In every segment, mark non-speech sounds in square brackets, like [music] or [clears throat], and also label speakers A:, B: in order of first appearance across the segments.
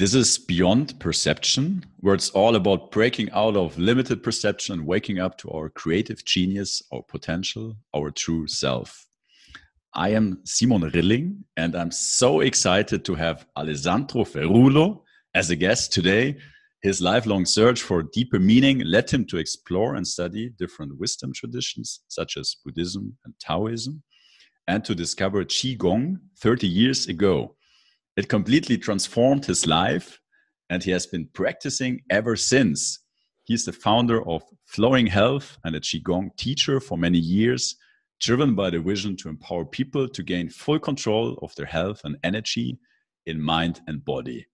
A: This is Beyond Perception, where it's all about breaking out of limited perception and waking up to our creative genius, our potential, our true self. I am Simon Rilling, and I'm so excited to have Alessandro Ferrulo as a guest today. His lifelong search for deeper meaning led him to explore and study different wisdom traditions, such as Buddhism and Taoism, and to discover Qigong 30 years ago. It completely transformed his life, and he has been practicing ever since. He's the founder of Flowing Health and a Qigong teacher for many years driven by the vision to empower people to gain full control of their health and energy in mind and body.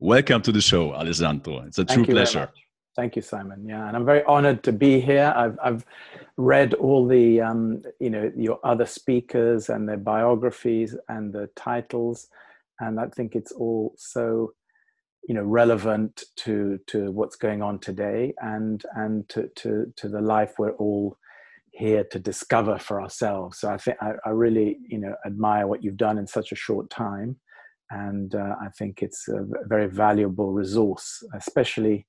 A: Welcome to the show, Alessandro. It's a Thank true pleasure.
B: Thank you, Simon. Yeah, and I'm very honored to be here. I've, I've read all the, um, you know, your other speakers and their biographies and the titles, and I think it's all so, you know, relevant to to what's going on today and and to to to the life we're all here to discover for ourselves. So I think I, really, you know, admire what you've done in such a short time, and uh, I think it's a very valuable resource, especially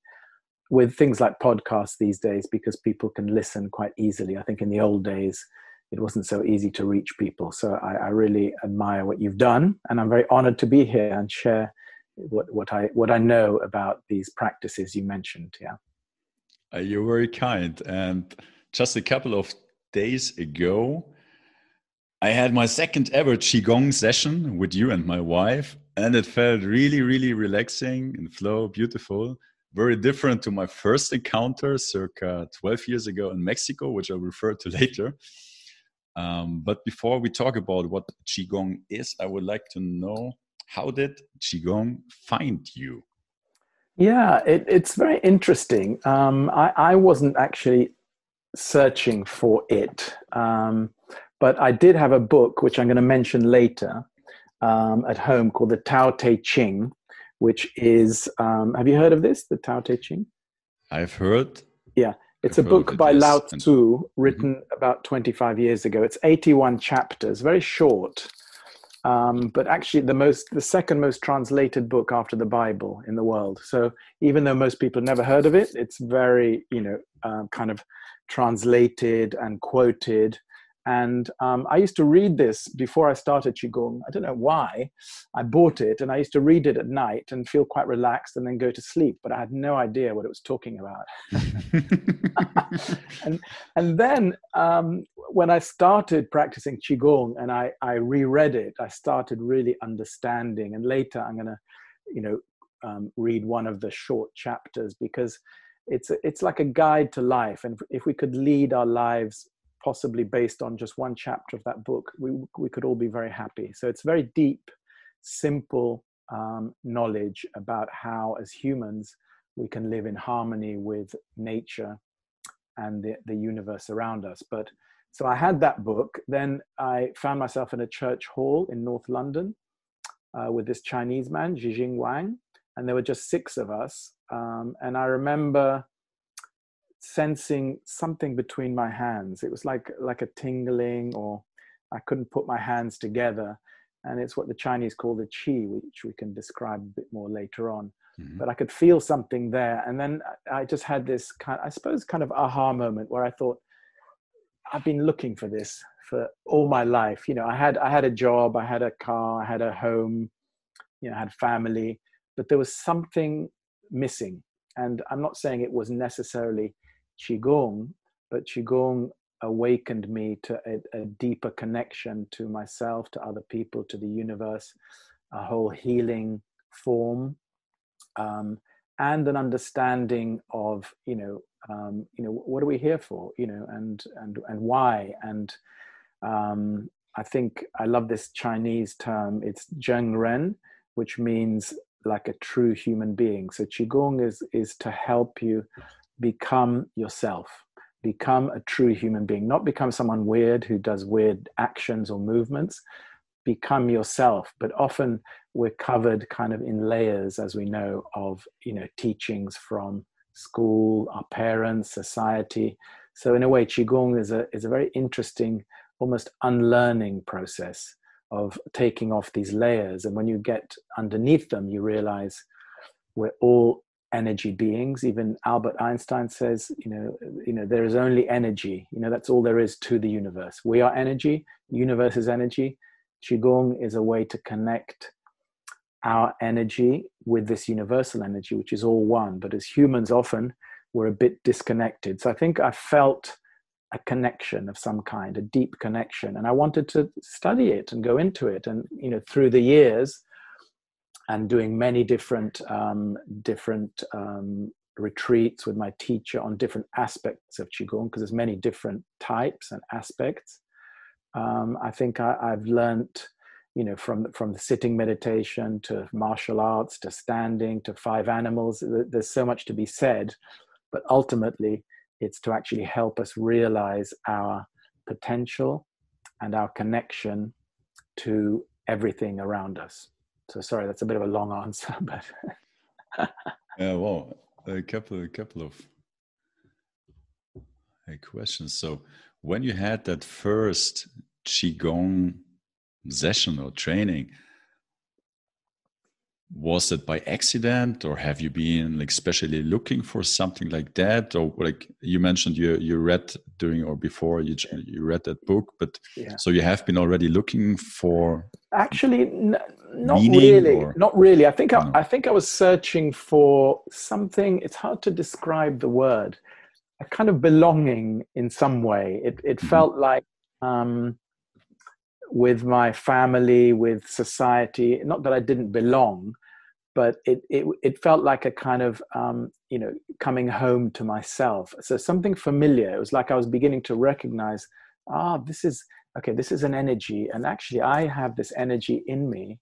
B: with things like podcasts these days, because people can listen quite easily. I think in the old days, it wasn't so easy to reach people. So I, I really admire what you've done, and I'm very honored to be here and share what what I what I know about these practices you mentioned. Yeah,
A: uh, you're very kind and just a couple of days ago, I had my second ever Qigong session with you and my wife, and it felt really, really relaxing and flow, beautiful. Very different to my first encounter circa 12 years ago in Mexico, which I'll refer to [laughs] later. Um, but before we talk about what Qigong is, I would like to know how did Qigong find you?
B: Yeah, it, it's very interesting. Um, I, I, wasn't actually searching for it. Um, but I did have a book, which I'm going to mention later, um, at home called the Tao Te Ching, which is, um, have you heard of this, the Tao Te Ching?
A: I've heard.
B: Yeah, it's a book by Lao Tzu, mm-hmm. written mm-hmm. about 25 years ago. It's 81 chapters, very short. Um, but actually the most the second most translated book after the bible in the world so even though most people never heard of it it's very you know uh, kind of translated and quoted. And um, I used to read this before I started Qigong. I don't know why. I bought it and I used to read it at night and feel quite relaxed and then go to sleep, but I had no idea what it was talking about. [laughs] [laughs] and, and then um, when I started practicing Qigong and I, I reread it, I started really understanding. And later I'm going to, you know, um, read one of the short chapters because it's it's like a guide to life and if we could lead our lives possibly based on just one chapter of that book we we could all be very happy so it's very deep simple um, knowledge about how as humans we can live in harmony with nature and the, the universe around us but so i had that book then i found myself in a church hall in north london uh, with this chinese man Zhixing wang and there were just six of us. Um, and I remember sensing something between my hands. It was like like a tingling, or I couldn't put my hands together. And it's what the Chinese call the qi, which we can describe a bit more later on. Mm-hmm. But I could feel something there, and then I just had this kind, I suppose, kind of aha moment where I thought, I've been looking for this for all my life. You know, I had I had a job, I had a car, I had a home, you know, I had family, but there was something missing. And I'm not saying it was necessarily Qigong, but Qigong awakened me to a, a, deeper connection to myself, to other people, to the universe, a whole healing form, um, and an understanding of, you know, um, you know, what are we here for, you know, and and and why, and um, I think I love this Chinese term. It's Zhen Ren, which means like a true human being. So qigong is is to help you become yourself, become a true human being, not become someone weird who does weird actions or movements. Become yourself, but often we're covered kind of in layers, as we know, of you know teachings from school, our parents, society. So in a way, qigong is a is a very interesting, almost unlearning process of taking off these layers. And when you get underneath them, you realize we're all energy beings. Even Albert Einstein says, you know, you know, there is only energy. You know, that's all there is to the universe. We are energy. The universe is energy. Qigong is a way to connect our energy with this universal energy, which is all one. But as humans, often we're a bit disconnected. So I think I felt a connection of some kind, a deep connection, and I wanted to study it and go into it. And you know, through the years, and doing many different um, different um, retreats with my teacher on different aspects of qigong because there's many different types and aspects. Um, I think I, have learned, you know, from from the sitting meditation to martial arts to standing to five animals. There's so much to be said, but ultimately, it's to actually help us realize our potential and our connection to everything around us. So sorry, that's a bit of a long answer, [laughs] but
A: yeah, well, a couple, a couple of uh, questions. So when you had that first qigong session or training, was it by accident or have you been like especially looking for something like that or like you mentioned you you read during or before you you read that book but yeah. so you have been already looking for
B: actually not really or? not really i think I, I think i was searching for something it's hard to describe the word a kind of belonging in some way it it mm-hmm. felt like um with my family, with society. Not that I didn't belong, but it it, it felt like a kind of um, you know coming home to myself. So something familiar. It was like I was beginning to recognize, ah, this is okay. This is an energy, and actually I have this energy in me.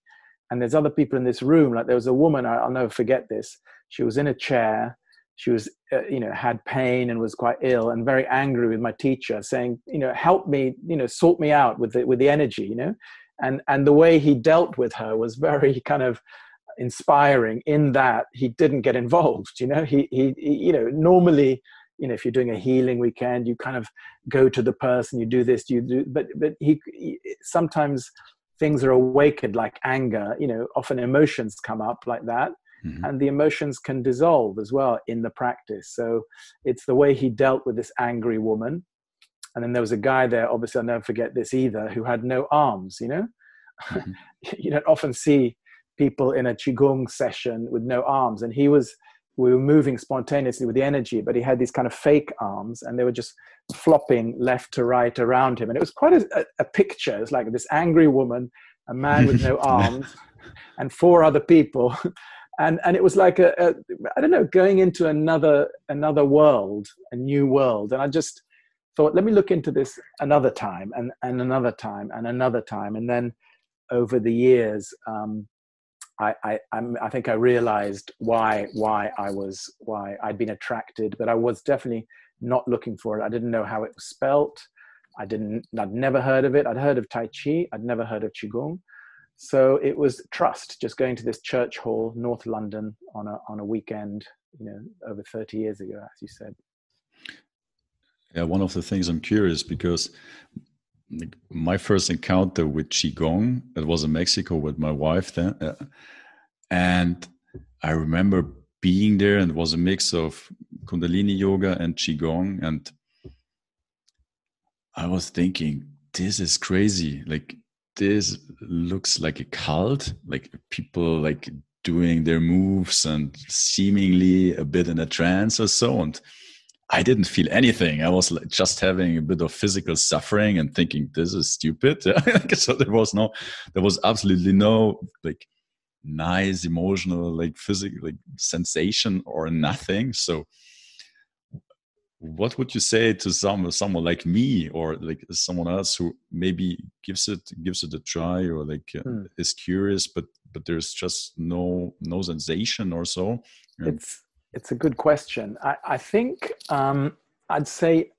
B: And there's other people in this room. Like there was a woman. I'll never forget this. She was in a chair she was uh, you know had pain and was quite ill and very angry with my teacher saying you know help me you know sort me out with the with the energy you know? And and the way he dealt with her was very kind of inspiring in that he didn't get involved you know? He, he, he you know normally you know if you're doing a healing weekend you kind of go to the person you do this you do but but he, he sometimes things are awakened like anger you know often emotions come up like that Mm-hmm. And the emotions can dissolve as well in the practice. So it's the way he dealt with this angry woman. And then there was a guy there, obviously, I'll never forget this either, who had no arms, you know? Mm-hmm. [laughs] you don't often see people in a Qigong session with no arms. And he was, we were moving spontaneously with the energy, but he had these kind of fake arms and they were just flopping left to right around him. And it was quite a, a picture. It was like this angry woman, a man with no [laughs] arms, and four other people and and it was like a, a I don't know going into another another world a new world and I just thought let me look into this another time and and another time and another time and then over the years um, I, I, I'm, I think I realized why why I was why I'd been attracted, but I was definitely not looking for it. I didn't know how it was spelt. I didn't. I'd never heard of it. I'd heard of Tai Chi. I'd never heard of Qigong. So it was trust, just going to this church hall, North London, on a on a weekend, you know, over thirty years ago, as you said.
A: Yeah, one of the things I'm curious because my first encounter with qigong it was in Mexico with my wife then, uh, and I remember being there, and it was a mix of Kundalini yoga and qigong, and I was thinking, this is crazy, like this looks like a cult, like people like doing their moves and seemingly a bit in a trance or so. And I didn't feel anything. I was just having a bit of physical suffering and thinking this is stupid. [laughs] so there was no, there was absolutely no like nice emotional like physical like sensation or nothing. So what would you say to some someone like me or like someone else who maybe gives it gives it a try or like uh, hmm. is curious but but there's just no no sensation or so?
B: It's it's a good question. I i think um i'd say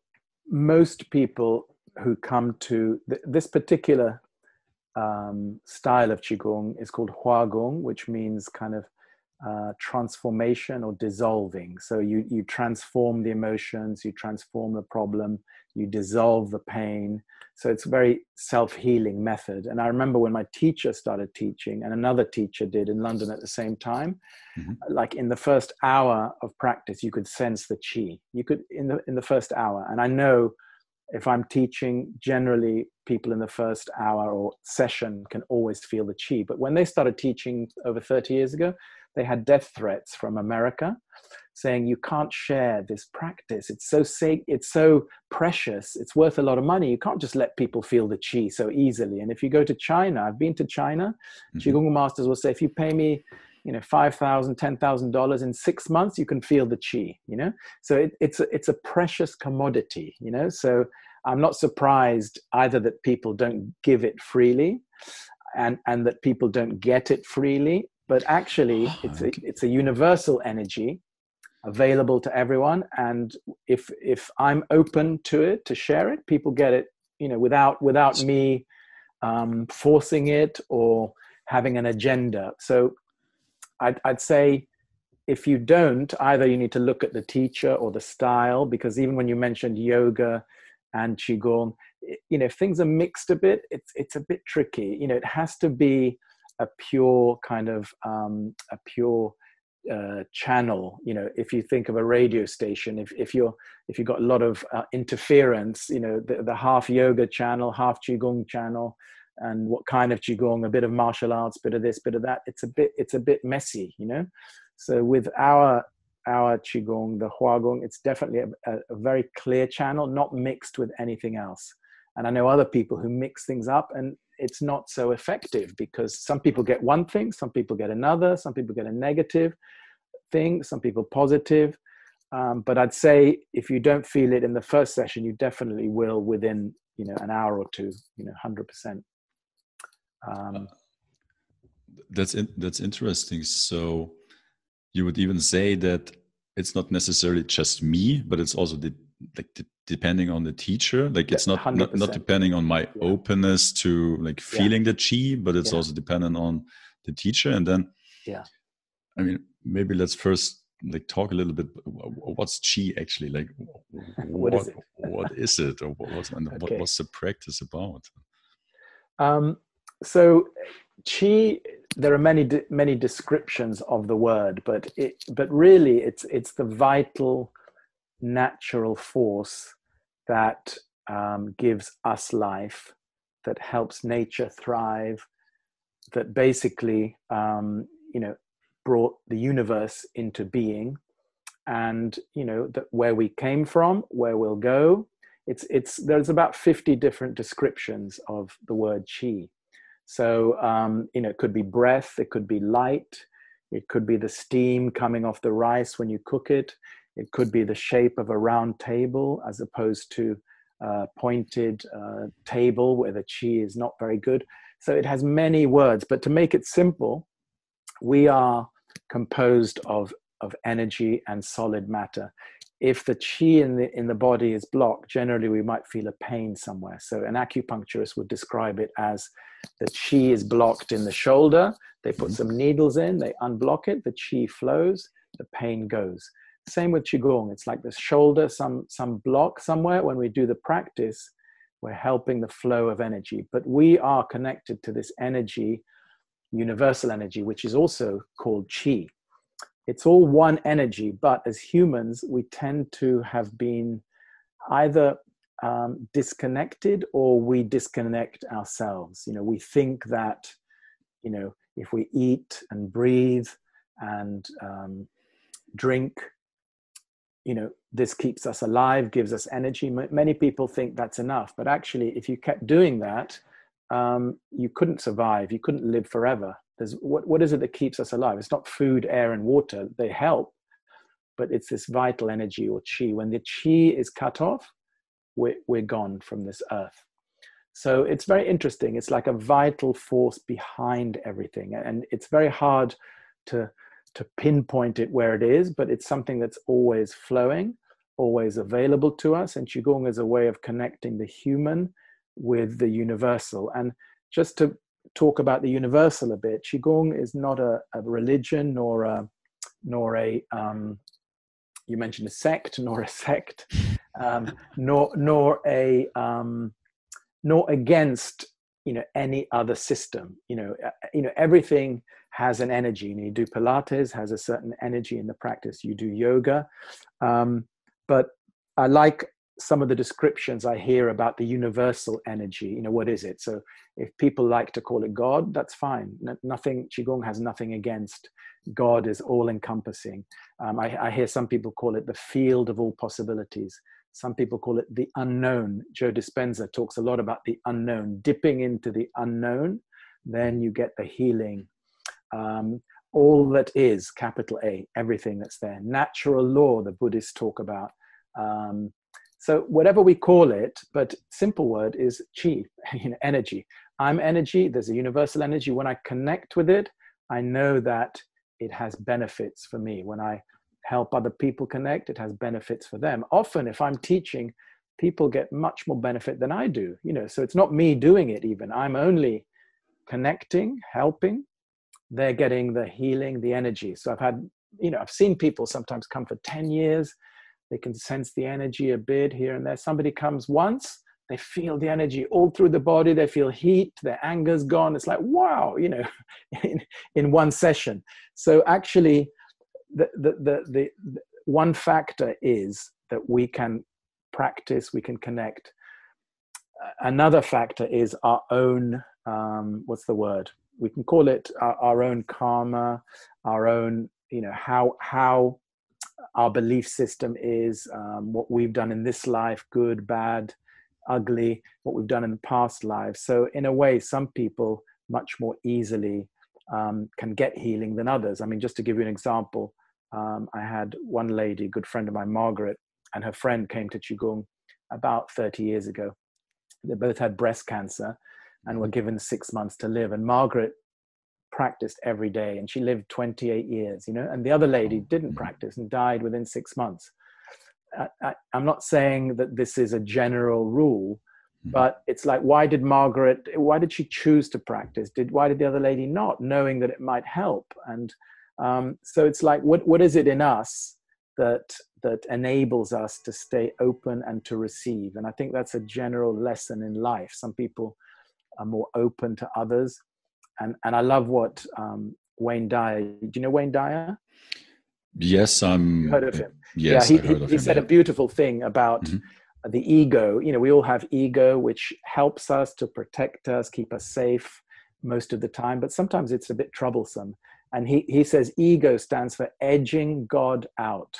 B: most people who come to th this particular um, style of qigong is called hua gong which means kind of uh, transformation or dissolving. So you you transform the emotions, you transform the problem, you dissolve the pain. So it's a very self-healing method. And I remember when my teacher started teaching, and another teacher did in London at the same time. Mm-hmm. Like in the first hour of practice, you could sense the chi. You could in the in the first hour, and I know if I'm teaching, generally people in the first hour or session can always feel the chi. But when they started teaching over 30 years ago, they had death threats from America saying you can't share this practice. It's so safe, it's so precious, it's worth a lot of money. You can't just let people feel the chi so easily. And if you go to China, I've been to China, mm-hmm. Qigong masters will say, if you pay me you know five thousand ten thousand dollars in six months you can feel the chi you know so it, it's a, it's a precious commodity you know so i'm not surprised either that people don't give it freely and and that people don't get it freely but actually ah, it's a, it's a universal energy available to everyone. And if if i'm open to it to share it people get it you know without without me um, forcing it or having an agenda. So I'd, I'd say if you don't either you need to look at the teacher or the style because even when you mentioned yoga and qigong you know if things are mixed a bit it's it's a bit tricky. You know it has to be a pure kind of um, a pure uh, channel you know if you think of a radio station if, if you're if you've got a lot of uh, interference you know the, the half yoga channel half qigong channel and what kind of qigong a bit of martial arts bit of this bit of that it's a bit it's a bit messy you know? So with our our qigong the huagong it's definitely a, a very clear channel not mixed with anything else and i know other people who mix things up and it's not so effective because some people get one thing, some people get another, some people get a negative thing, some people positive. Um, but I'd say if you don't feel it in the first session, you definitely will within you know an hour or two. You know, hundred percent. Um,
A: that's in, that's interesting. So you would even say that it's not necessarily just me, but it's also the like the depending on the teacher like it's not, not, not depending on my yeah. openness to like feeling yeah. the chi but it's yeah. also dependent on the teacher and then
B: yeah
A: i mean maybe let's first like talk a little bit what's chi actually like
B: what, [laughs] what is it
A: what is it or what's, okay. what, what's the practice about
B: um so chi there are many many descriptions of the word but it but really it's it's the vital natural force that um, gives us life, that helps nature thrive, that basically, um, you know, brought the universe into being, and you know that where we came from, where we'll go. It's it's there's about fifty different descriptions of the word chi. So um, you know, it could be breath, it could be light, it could be the steam coming off the rice when you cook it. It could be the shape of a round table as opposed to a pointed uh, table where the chi is not very good. So it has many words, but to make it simple, we are composed of, of energy and solid matter. If the chi in the, in the body is blocked, generally we might feel a pain somewhere. So an acupuncturist would describe it as the chi is blocked in the shoulder. They put mm-hmm. some needles in, they unblock it, the chi flows, the pain goes. Same with Qigong. It's like the shoulder, some, some block somewhere. When we do the practice, we're helping the flow of energy. But we are connected to this energy, universal energy, which is also called Qi. It's all one energy, but as humans, we tend to have been either um, disconnected or we disconnect ourselves. You know, we think that, you know, if we eat and breathe and um, drink you know this keeps us alive gives us energy. Many people think that's enough but actually if you kept doing that um, you couldn't survive. You couldn't live forever. There's what, what is it that keeps us alive? It's not food air and water. They help but it's this vital energy or chi. When the chi is cut off we're, we're gone from this earth. So it's very interesting. It's like a vital force behind everything and it's very hard to to pinpoint it where it is, but it's something that's always flowing, always available to us. And Qigong is a way of connecting the human with the universal. And just to talk about the universal a bit, Qigong is not a, a religion nor a, nor a um, you mentioned a sect, nor a sect, um, nor nor a um, nor against you know any other system. You know, uh, you know everything has an energy. And you do Pilates has a certain energy in the practice. You do yoga, um, but I like some of the descriptions I hear about the universal energy. You know, what is it? So if people like to call it God, that's fine. nothing, Qigong has nothing against God is all encompassing. Um, I, I, hear some people call it the field of all possibilities. Some people call it the unknown. Joe Dispenza talks a lot about the unknown, dipping into the unknown, then you get the healing. Um, all that is, capital A, everything that's there. Natural law, the Buddhists talk about. Um, so whatever we call it, but simple word is chi, [laughs] you know, energy. I'm energy. There's a universal energy. When I connect with it, I know that it has benefits for me. When I help other people connect, it has benefits for them. Often, if I'm teaching, people get much more benefit than I do. You know, so it's not me doing it. Even I'm only connecting, helping. They're getting the healing, the energy. So I've had, you know, I've seen people sometimes come for ten years they can sense the energy a bit here and there. Somebody comes once, they feel the energy all through the body. They feel heat, their anger's gone. It's like, wow, you know, [laughs] in, in one session. So actually, the, the, the, the, the one factor is that we can practice, we can connect. Another factor is our own, um, what's the word? We can call it our, our own karma, our own, you know, how, how our belief system is, um, what we've done in this life, good, bad, ugly, what we've done in the past lives. So, in a way, some people much more easily um, can get healing than others. I mean, just to give you an example, um, I had one lady, good friend of mine, Margaret, and her friend came to Qigong about 30 years ago. They both had breast cancer and were given six months to live. And Margaret practiced every day and she lived 28 years you know and the other lady didn't mm-hmm. practice and died within six months I, am not saying that this is a general rule mm-hmm. but it's like why did margaret why did she choose to practice did why did the other lady not knowing that it might help and um, so it's like what what is it in us that that enables us to stay open and to receive and i think that's a general lesson in life some people are more open to others and and I love what um, Wayne Dyer. Do you know Wayne Dyer?
A: Yes, I'm.
B: You heard of him?
A: Yes,
B: yeah. He, he, he said a beautiful thing about mm-hmm. the ego. You know, we all have ego, which helps us to protect us, keep us safe most of the time, but sometimes it's a bit troublesome. And he he says ego stands for edging God out.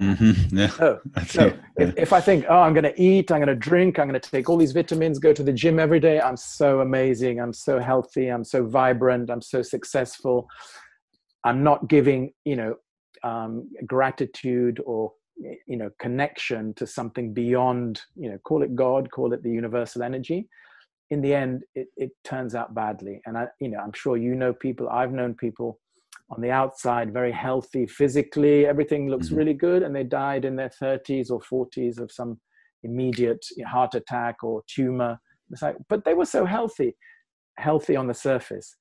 A: Mm-hmm. Yeah. [laughs]
B: Yeah. if, if I think, oh, I'm going to eat, I'm going to drink, I'm going to take all these vitamins, go to the gym every day, I'm so amazing, I'm so healthy, I'm so vibrant, I'm so successful. I'm not giving, you know, um, gratitude or you know connection to something beyond you know call it god call it the universal energy in the end it, it turns out badly and i you know i'm sure you know people i've known people on the outside very healthy physically. Everything looks mm-hmm. really good and they died in their 30s or 40s of some immediate heart attack or tumor. It's like but they were so healthy healthy on the surface.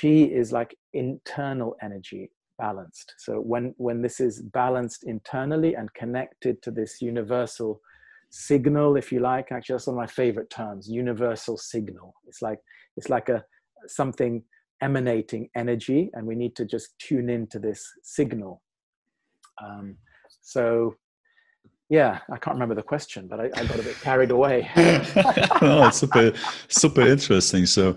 B: Chi is like internal energy balanced. So when when this is balanced internally and connected to this universal signal if you like actually that's one of my favorite terms universal signal. It's like it's like a something emanating energy, and we need to just tune into this signal. Um, so, yeah, I can't remember the question, but I, I got a bit carried away. [laughs] [laughs]
A: oh, super, super interesting. So,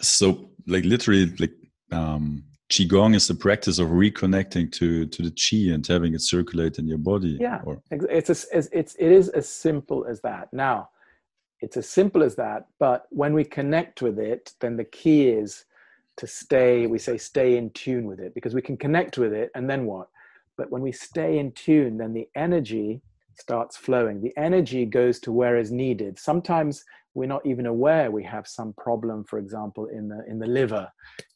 A: so like literally, like um, qigong is the practice of reconnecting to to the qi and having it circulate in your body.
B: Yeah, or... it's as, it's it is as simple as that. Now, it's as simple as that. But when we connect with it, then the key is to stay, we say stay in tune with it because we can connect with it and then what? But when we stay in tune, then the energy starts flowing. The energy goes to where is needed. Sometimes we're not even aware we have some problem, for example, in the in the liver.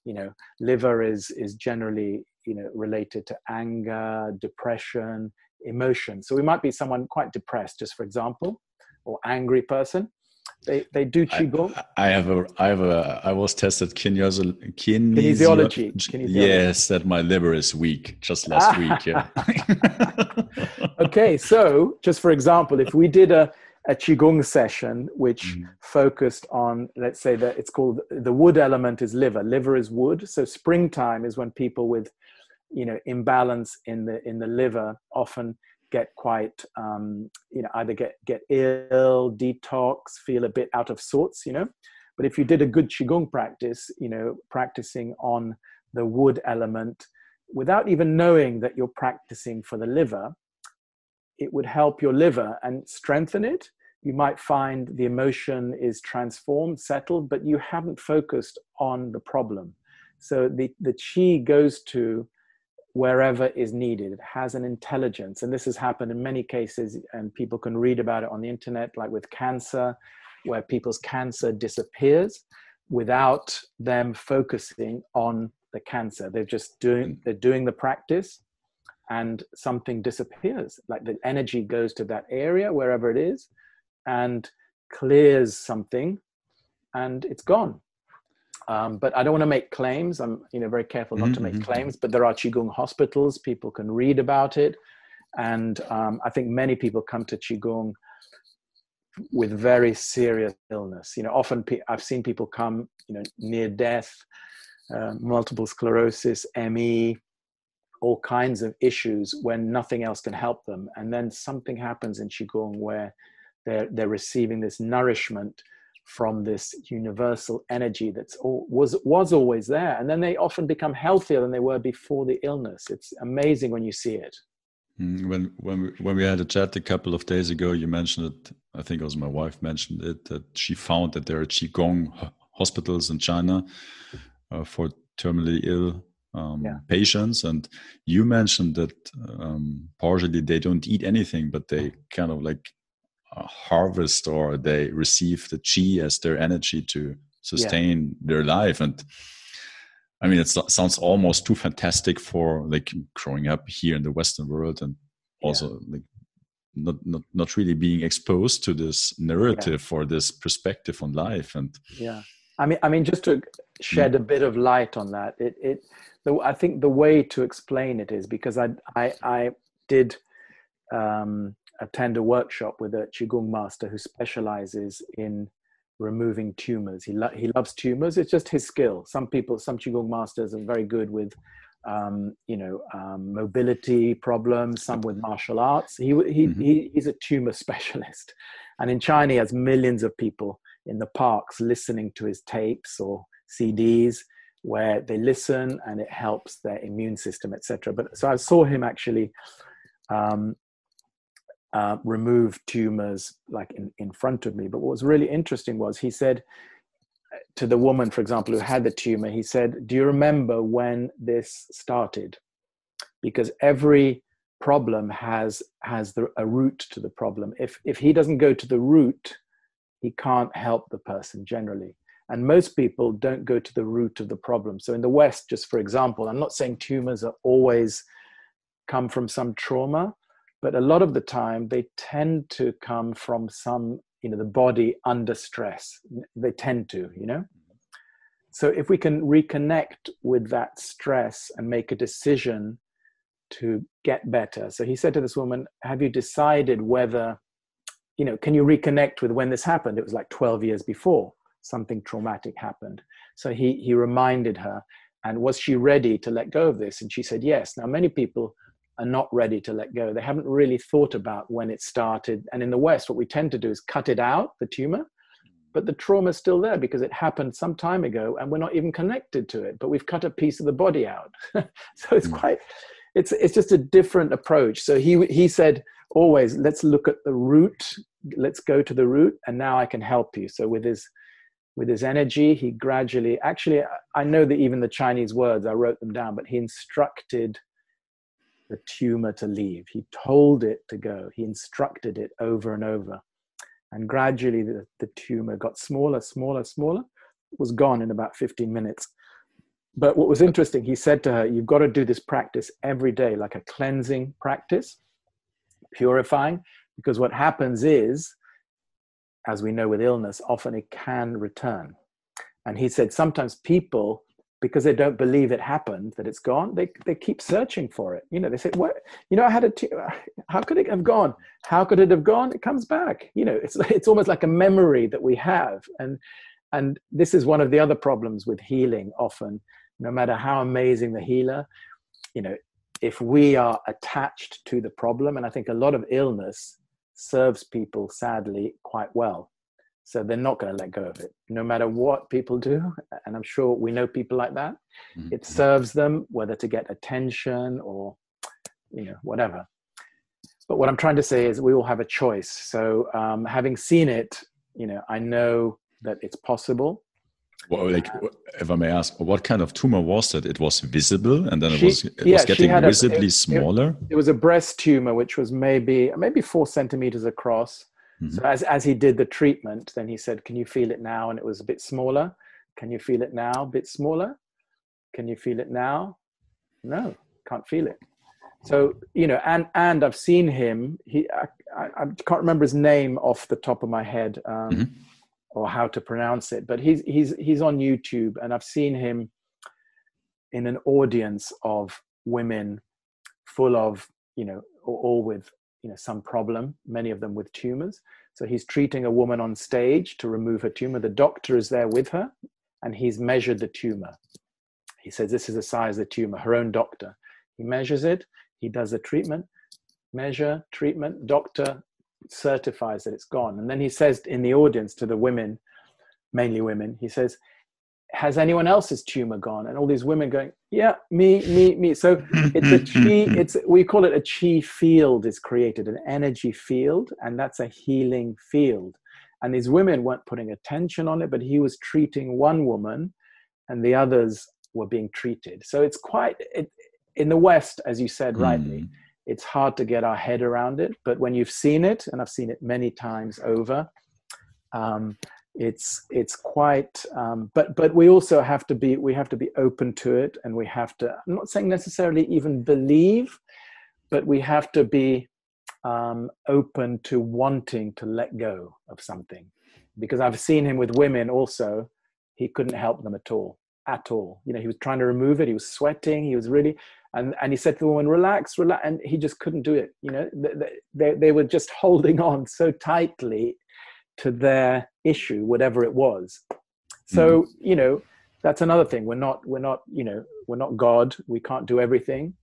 B: You know, liver is is generally you know related to anger, depression, emotion. So we might be someone quite depressed, just for example, or angry person They they do qigong.
A: I, I have a I have a I was tested kinesiology.
B: Kinesiology. kinesiology.
A: Yes, that my liver is weak. Just last [laughs] week. Yeah. [laughs]
B: okay, so just for example, if we did a a qigong session which mm. focused on let's say that it's called the wood element is liver liver is wood so springtime is when people with you know imbalance in the in the liver often get quite um, you know either get get ill detox feel a bit out of sorts you know. But if you did a good qigong practice you know practicing on the wood element without even knowing that you're practicing for the liver it would help your liver and strengthen it. You might find the emotion is transformed settled but you haven't focused on the problem. So the the chi goes to wherever is needed. It has an intelligence. And this has happened in many cases, and people can read about it on the internet, like with cancer, where people's cancer disappears without them focusing on the cancer. They're just doing mm. they're doing the practice and something disappears. Like the energy goes to that area, wherever it is, and clears something and it's gone. Um, but I don't want to make claims. I'm, you know, very careful not mm-hmm. to make mm-hmm. claims. But there are qigong hospitals. People can read about it, and um, I think many people come to qigong with very serious illness. You know, often pe- I've seen people come, you know, near death, uh, multiple sclerosis, ME, all kinds of issues when nothing else can help them, and then something happens in qigong where they're they're receiving this nourishment from this universal energy that's all, was was always there. And then they often become healthier than they were before the illness. It's amazing when you see it.
A: Mm, when when we, when we had a chat a couple of days ago you mentioned it i think it was my wife mentioned it that she found that there are qigong hospitals in china uh, for terminally ill um, yeah. patients. And you mentioned that um, partially they don't eat anything but they kind of like harvest or they receive the chi as their energy to sustain yeah. their life and i mean it sounds almost too fantastic for like growing up here in the western world and also yeah. like not, not not really being exposed to this narrative yeah. or this perspective on life and
B: yeah i mean i mean just to shed a bit of light on that it it the, i think the way to explain it is because i i i did um attend a workshop with a qigong master who specializes in removing tumors. He lo- he loves tumors. It's just his skill. Some people, some qigong masters are very good with, um, you know, um, mobility problems. Some with martial arts. He he, mm-hmm. he he's a tumor [laughs] specialist, and in China he has millions of people in the parks listening to his tapes or CDs where they listen and it helps their immune system, etc. But so I saw him actually um, uh, remove tumors like in, in front of me. But what was really interesting was he said uh, to the woman, for example, who had the tumor, he said, Do you remember when this started? Because every problem has has the, a root to the problem. If if he doesn't go to the root, he can't help the person generally. And most people don't go to the root of the problem. So in the West, just for example, I'm not saying tumors are always come from some trauma, but a lot of the time they tend to come from some you know the body under stress. They tend to you know? Mm-hmm. So if we can reconnect with that stress and make a decision to get better. So he said to this woman have you decided whether you know can you reconnect with when this happened? It was like 12 years before something traumatic happened. So he he reminded her and was she ready to let go of this? And she said yes. Now many people are not ready to let go. They haven't really thought about when it started. And in the West, what we tend to do is cut it out, the tumor, but the trauma is still there because it happened some time ago and we're not even connected to it, but we've cut a piece of the body out. [laughs] so it's mm. quite, it's, it's just a different approach. So he, he said, always, let's look at the root, let's go to the root, and now I can help you. So with his, with his energy, he gradually, actually, I know that even the Chinese words, I wrote them down, but he instructed the tumor to leave. He told it to go. He instructed it over and over. And gradually the, the tumor got smaller, smaller, smaller. Was gone in about 15 minutes. But what was interesting, he said to her, You've got to do this practice every day, like a cleansing practice, purifying, because what happens is as we know with illness, often it can return. And he said sometimes people, because they don't believe it happened, that it's gone, they, they keep searching for it. You know, they say, what, you know, I had a, t- how could it have gone? How could it have gone? It comes back. You know, it's, it's almost like a memory that we have. And, and this is one of the other problems with healing often, no matter how amazing the healer, you know, if we are attached to the problem, and I think a lot of illness serves people sadly quite well. So they're not going to let go of it, no matter what people do. And I'm sure we know people like that. Mm-hmm. It serves them, whether to get attention or, you know, whatever. But what I'm trying to say is we all have a choice. So um, having seen it, you know, I know that it's possible.
A: Well, like, if I may ask, what kind of tumor was that? It was visible, and then it was it yeah, was getting visibly a, it, smaller.
B: It, it, was a breast tumor, which was maybe maybe four centimeters across. Mm-hmm. So as as he did the treatment, then he said, "Can you feel it now?" And it was a bit smaller. Can you feel it now? A bit smaller. Can you feel it now? No, can't feel it. So you know, and and I've seen him. He I, I, I can't remember his name off the top of my head. Um, mm-hmm or how to pronounce it, but he's he's he's on YouTube, and I've seen him in an audience of women full of you know all with you know some problem many of them with tumors. So he's treating a woman on stage to remove her tumor. The doctor is there with her and he's measured the tumor. He says this is the size of the tumor. Her own doctor. He measures it. He does the treatment. Measure treatment. Doctor certifies that it's gone. And then he says in the audience to the women, mainly women, he says, has anyone else's tumor gone? And all these women going, yeah, me, me, me. So it's a chi, [laughs] it's, we call it a chi field is created, an energy field, and that's a healing field. And these women weren't putting attention on it, but he was treating one woman and the others were being treated. So it's quite, it, in the West, as you said rightly, mm it's hard to get our head around it. But when you've seen it, and I've seen it many times over, um, it's it's quite. Um, but but we also have to be we have to be open to it, and we have to. I'm not saying necessarily even believe, but we have to be um, open to wanting to let go of something, because I've seen him with women also. He couldn't help them at all at all. You know, he was trying to remove it. He was sweating. He was really, and, and he said to the woman, relax, relax. And he just couldn't do it. You know, they, they, they were just [laughs] holding on so tightly to their issue, whatever it was. So, mm. you know, that's another thing. We're not, we're not, you know, we're not God. We can't do everything.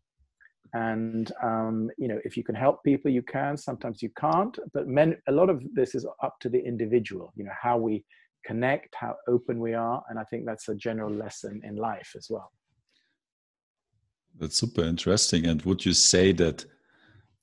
B: And, um, you know, if you can help people, you can. Sometimes you can't. But men, a lot of this is up to the individual, you know, how we connect, how open we are. And I think that's a general lesson in life as well.
A: That's super interesting. And would you say that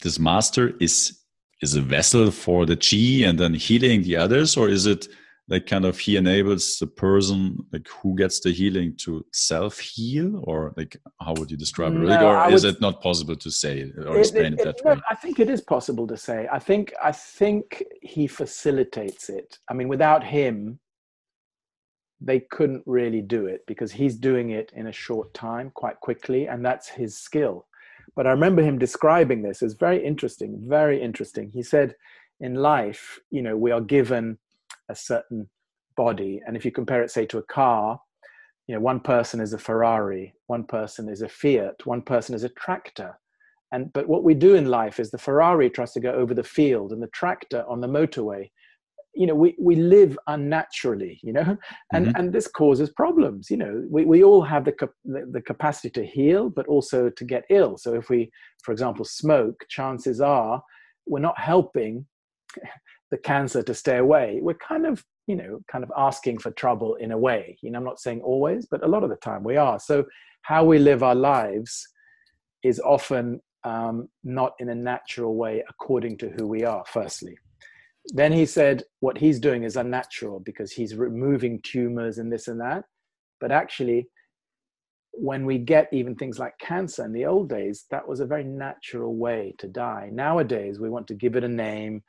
A: this master is is a vessel for the chi and then healing the others, or is it like kind of he enables the person like who gets the healing to self heal, or like how would you describe it? No, or is would, it not possible to say or it, explain it, it that way?
B: I think it is possible to say. I think I think he facilitates it. I mean, without him, they couldn't really do it because he's doing it in a short time quite quickly and that's his skill but i remember him describing this as very interesting very interesting. He said in life you know we are given a certain body and if you compare it say to a car you know one person is a ferrari one person is a fiat one person is a tractor. And but what we do in life is the ferrari tries to go over the field and the tractor on the motorway you know we, we live unnaturally you know? [laughs] And mm-hmm. and this causes problems you know? We, we all have the, the, the capacity to heal but also to get ill. So if we for example smoke chances are we're not helping [laughs] the cancer to stay away. We're kind of you know kind of asking for trouble in a way. You know i'm not saying always but a lot of the time we are. So how we live our lives is often um, not in a natural way according to who we are firstly then he said what he's doing is unnatural because he's removing tumors and this and that. But actually, when we get even things like cancer in the old days, that was a very natural way to die. Nowadays, we want to give it a name,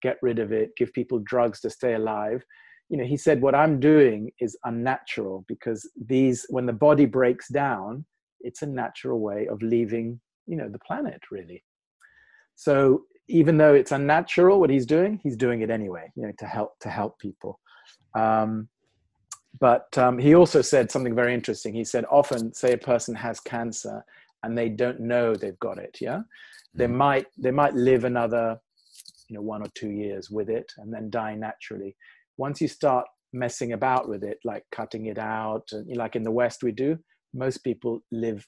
B: get rid of it, give people drugs to stay alive. You know, he said, What I'm doing is unnatural because these, when the body breaks down, it's a natural way of leaving, you know, the planet really. So even though it's unnatural what he's doing, he's doing it anyway, you know, to help to help people. Um, but um, he also said something very interesting. He said, often, say a person has cancer and they don't know they've got it. Yeah, they mm-hmm. might they might live another, you know, one or two years with it and then die naturally. Once you start messing about with it, like cutting it out, and like in the West we do, most people live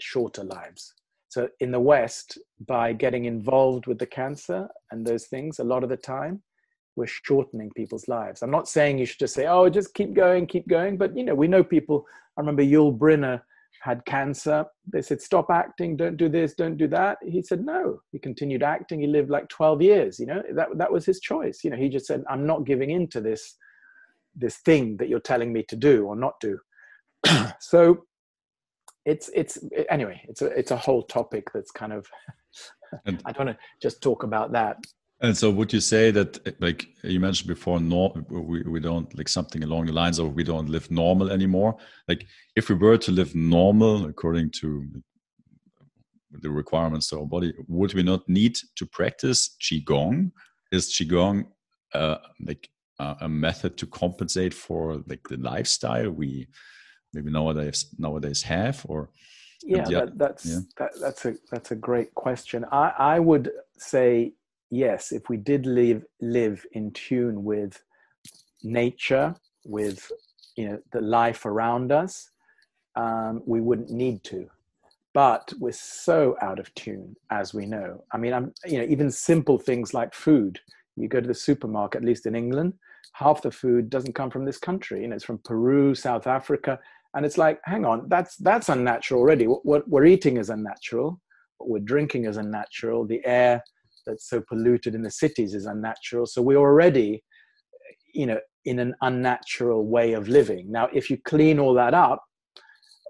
B: shorter lives. So in the West, by getting involved with the cancer and those things, a lot of the time, we're shortening people's lives. I'm not saying you should just say, "Oh, just keep going, keep going," but you know, we know people. I remember Yul Brynner had cancer. They said, "Stop acting, don't do this, don't do that." He said, "No." He continued acting. He lived like 12 years. You know, that that was his choice. You know, he just said, "I'm not giving in to this this thing that you're telling me to do or not do." [clears throat] so it's it's anyway it's a it's a whole topic that's kind of [laughs] i don't want to just talk about that.
A: And so would you say that like you mentioned before no we, we don't like something along the lines of we don't live normal anymore? Like if we were to live normal according to the requirements of our body would we not need to practice qigong? Is qigong uh, like uh, a method to compensate for like the lifestyle we maybe nowadays nowadays have or
B: yeah, that, that's yeah. That, that's a that's a great question. I i would say yes if we did live live in tune with nature with you know the life around us um, we wouldn't need to. But we're so out of tune as we know. I mean i'm you know even simple things like food. You go to the supermarket at least in england half the food doesn't come from this country. You know it's from peru south africa and it's like hang on that's that's unnatural already. What, what we're eating is unnatural. What we're drinking is unnatural. The air that's so polluted in the cities is unnatural. So we're already you know in an unnatural way of living. Now if you clean all that up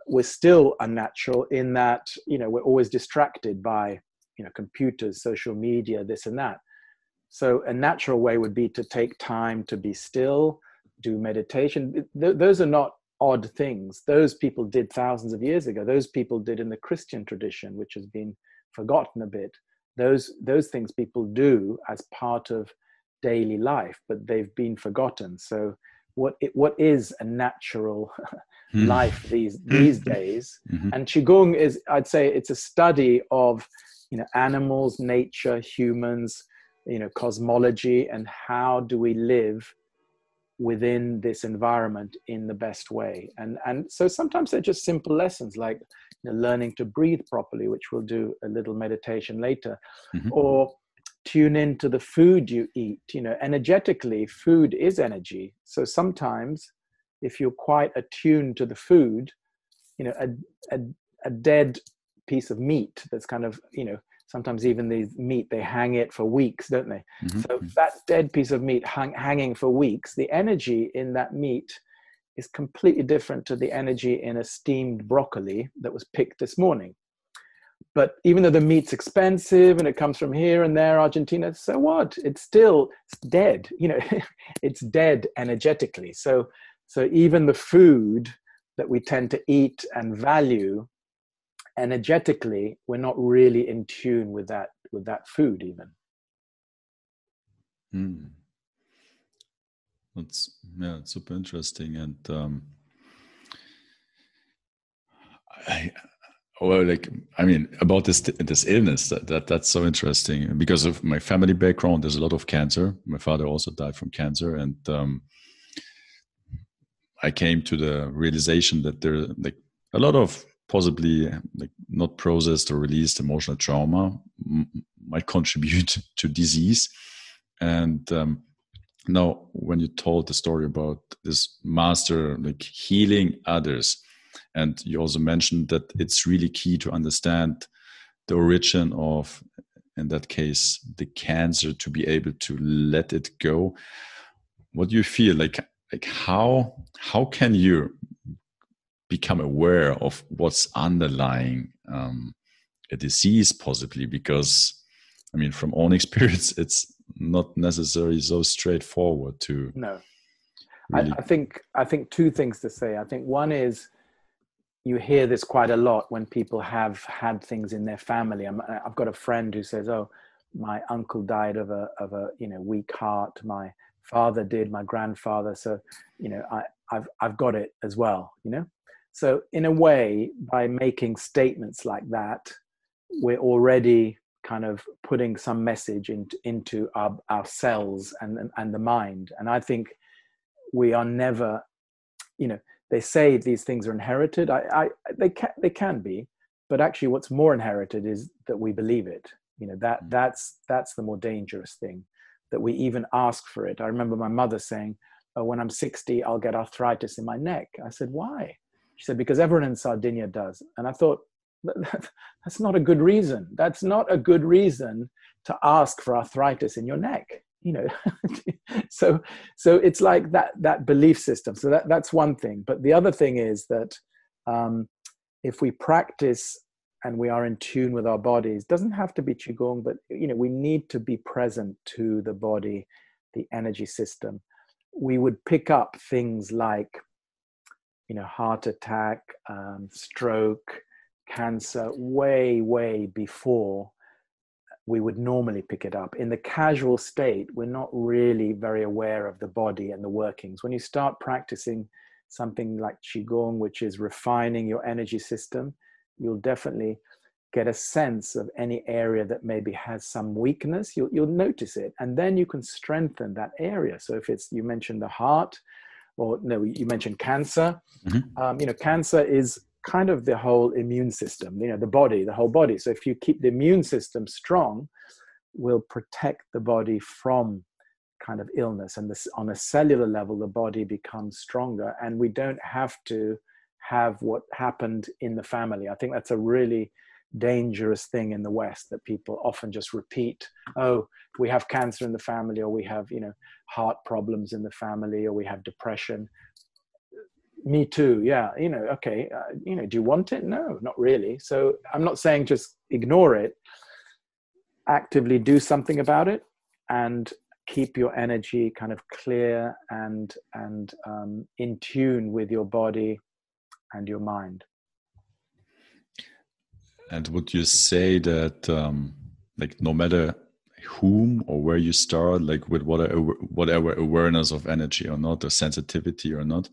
B: we're still unnatural in that you know we're always distracted by you know computers social media this and that. So a natural way would be to take time to be still do meditation. Th- those are not odd things. Those people did thousands of years ago. Those people did in the Christian tradition, which has been forgotten a bit. Those those things people do as part of daily life, but they've been forgotten. So what it, what is a natural [laughs] mm. life these these days? Mm-hmm. And qigong is, I'd say, it's a study of you know animals, nature, humans, you know cosmology, and how do we live within this environment in the best way. And and so sometimes they're just simple lessons like you know, learning to breathe properly which we'll do a little meditation later mm-hmm. or tune into the food you eat. You know energetically food is energy. So sometimes if you're quite attuned to the food you know a, a, a dead piece of meat that's kind of you know sometimes even the meat they hang it for weeks don't they? Mm-hmm. so that dead piece of meat hang, hanging for weeks the energy in that meat is completely different to the energy in a steamed broccoli that was picked this morning. But even though the meat's expensive and it comes from here and there argentina so what? It's still dead you know [laughs] it's dead energetically. So so even the food that we tend to eat and value energetically we're not really in tune with that with that food even
A: mm. that's yeah it's super interesting and um i well like i mean about this this illness that, that that's so interesting because of my family background there's a lot of cancer my father also died from cancer and um i came to the realization that there like a lot of possibly like not processed or released emotional trauma might [laughs] contribute to disease. And um, now, when you told the story about this master like healing others, and you also mentioned that it's really key to understand the origin of, in that case, the cancer to be able to let it go. What do you feel like? Like how how can you become aware of what's underlying um, a disease possibly because i mean from own [laughs] experience it's not necessarily so straightforward to
B: no. Really... I, I, think i think two things to say. I think one is you hear this quite a lot when people have had things in their family. I have got a friend who says oh my uncle died of a of a you know weak heart. My father did. My grandfather. So you know i i've i've got it as well you know so in a way by making statements like that we're already kind of putting some message into into our, our cells and, and and the mind. And i think we are never you know they say these things are inherited. I i they can they can be but actually what's more inherited is that we believe it. You know that mm. that's that's the more dangerous thing that we even ask for it. I remember my mother saying oh, when i'm 60 i'll get arthritis in my neck. I said why she said because everyone in sardinia does. And i thought [laughs] that's not a good reason. That's not a good reason to ask for arthritis in your neck you know? [laughs] So so it's like that that belief system. So that that's one thing. But the other thing is that um, if we practice and we are in tune with our bodies doesn't have to be qigong but you know we need to be present to the body the energy system. We would pick up things like you know heart attack um, stroke cancer way way before we would normally pick it up. In the casual state we're not really very aware of the body and the workings. When you start practicing something like qigong which is refining your energy system you'll definitely get a sense of any area that maybe has some weakness. You'll, you'll notice it and then you can strengthen that area. So if it's you mentioned the heart or no you mentioned cancer mm-hmm. um, you know cancer is kind of the whole immune system you know the body the whole body so if you keep the immune system strong will protect the body from kind of illness and this on a cellular level the body becomes stronger and we don't have to have what happened in the family. I think that's a really dangerous thing in the West that people often just repeat. Oh, we have cancer in the family, or we have, you know, heart problems in the family, or we have depression. Me too. Yeah. You know, okay. Uh, you know, do you want it? No, not really. So I'm not saying just ignore it. Actively do something about it and keep your energy kind of clear and and um, in tune with your body and your mind.
A: And would you say that, um, like, no matter whom or where you start, like with whatever, whatever awareness of energy or not, or sensitivity or not,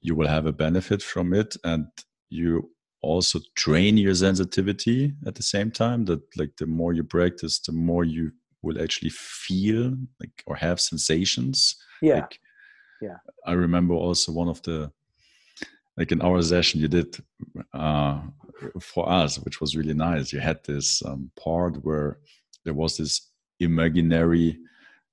A: you will have a benefit from it, and you also train your sensitivity at the same time. That, like, the more you practice, the more you will actually feel like or have sensations.
B: Yeah.
A: Like,
B: yeah.
A: I remember also one of the like in our session you did uh, for us, which was really nice. You had this um, part where there was this imaginary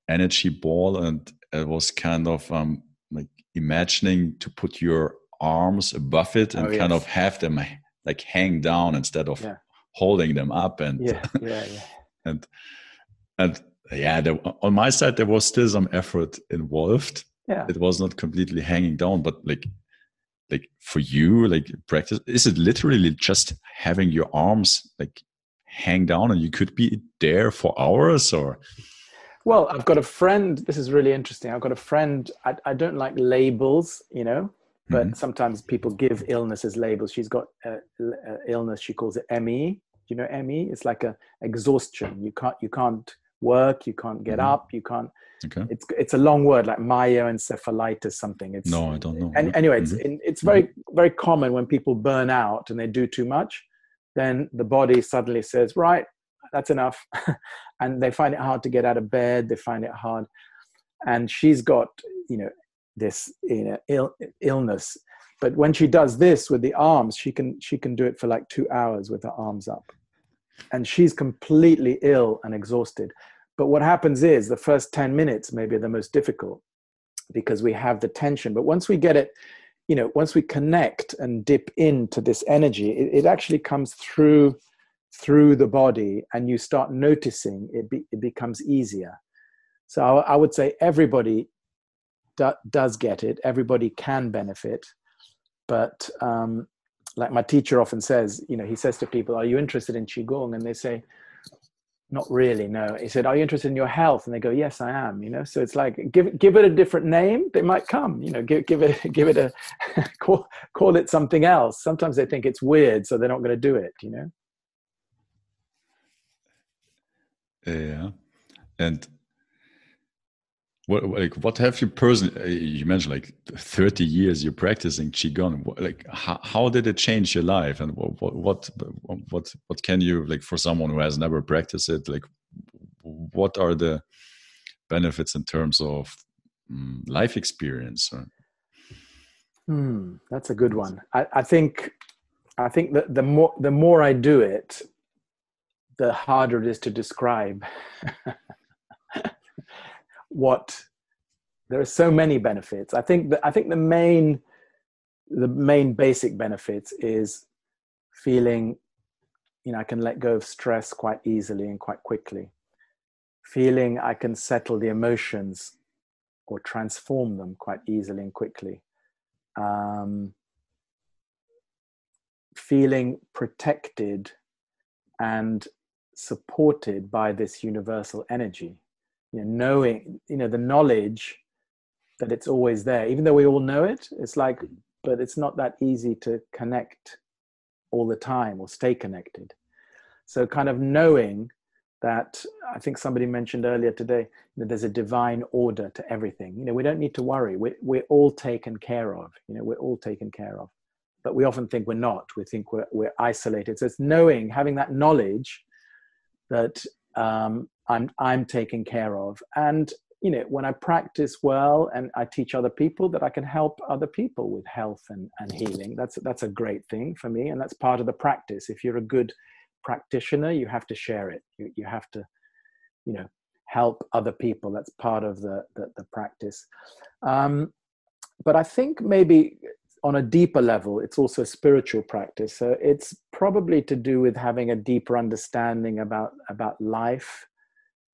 A: energy ball, and it was kind of um, like imagining to put your arms above it and oh, kind of have them like hang down instead of yeah. holding them up and
B: yeah, [laughs] yeah, yeah.
A: and and yeah there, on my side there was still some effort involved
B: yeah
A: it was not completely hanging down but like like for you like practice is it literally just having your arms like hang down and you could be there for hours or?
B: Well i've got a friend this is really interesting i've got a friend i, I don't like labels you know but mm-hmm. sometimes people give illnesses labels. She's got a, a illness she calls it me you know me it's like a exhaustion. You can't you can't work you can't get mm-hmm. up you can't
A: Okay.
B: It's it's a long word like myoencephalitis something. It's
A: no, I don't know.
B: And anyway, mm-hmm. it's it's very mm-hmm. very common when people burn out and they do too much, then the body suddenly says, right, that's enough, [laughs] and they find it hard to get out of bed. They find it hard, and she's got you know this you know Ill, illness, but when she does this with the arms, she can she can do it for like two hours with her arms up, and she's completely ill and exhausted but what happens is the first 10 minutes maybe the most difficult because we have the tension. But once we get it, you know, once we connect and dip into this energy, it, it actually comes through through the body and you start noticing it, be, it becomes easier. So I, I would say everybody do, does get it, everybody can benefit. But um, like my teacher often says, you know, he says to people, Are you interested in Qigong? And they say, not really no. He said are you interested in your health? And they go yes i am you know? So it's like give give it a different name they might come you know? Give, give it [laughs] give it a [laughs] call, call it something else. Sometimes they think it's weird so they're not going to do it you know?
A: Yeah, and what like what have you personally? Uh, you mentioned like thirty years you're practicing qigong. Like how, how did it change your life, and what what what what can you like for someone who has never practiced it? Like what are the benefits in terms of um, life experience?
B: Hmm, that's a good one. I, I think I think that the more the more I do it, the harder it is to describe. [laughs] what there are so many benefits. I think that I think the main the main basic benefits is feeling you know I can let go of stress quite easily and quite quickly. Feeling I can settle the emotions or transform them quite easily and quickly. Um, feeling protected and supported by this universal energy you know, knowing, you know, the knowledge that it's always there, even though we all know it, it's like, but it's not that easy to connect all the time or stay connected. So, kind of knowing that I think somebody mentioned earlier today that there's a divine order to everything. You know, we don't need to worry. We're, we're all taken care of. You know, we're all taken care of. But we often think we're not. We think we're, we're isolated. So it's knowing, having that knowledge that um, I'm I'm taken care of. And you know, when I practice well and I teach other people that I can help other people with health and, and healing, that's that's a great thing for me. And that's part of the practice. If you're a good practitioner, you have to share it. You you have to, you know, help other people. That's part of the the, the practice. Um, but I think maybe on a deeper level, it's also a spiritual practice. So it's probably to do with having a deeper understanding about about life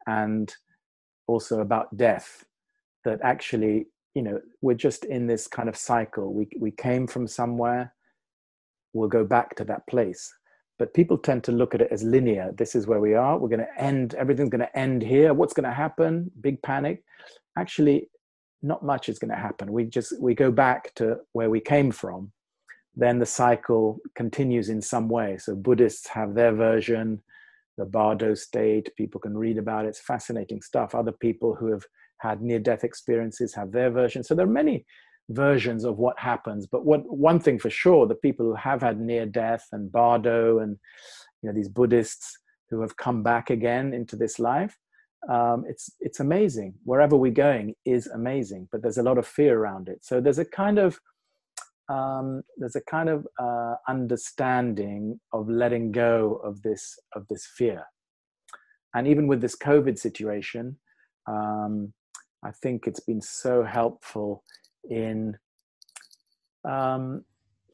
B: and also about death that actually you know we're just in this kind of cycle. We we came from somewhere we'll go back to that place. But people tend to look at it as linear. This is where we are. We're going to end everything's going to end here. What's going to happen? Big panic. Actually not much is going to happen we just we go back to where we came from then the cycle continues in some way so buddhists have their version the Bardo state. People can read about it. It's fascinating stuff. Other people who have had near death experiences have their version. So there are many versions of what happens. But what one thing for sure, the people who have had near death and Bardo and you know these Buddhists who have come back again into this life, um, it's it's amazing. Wherever we're going is amazing, but there's a lot of fear around it. So there's a kind of um, there's a kind of uh, understanding of letting go of this of this fear, and even with this COVID situation, um, I think it's been so helpful in um,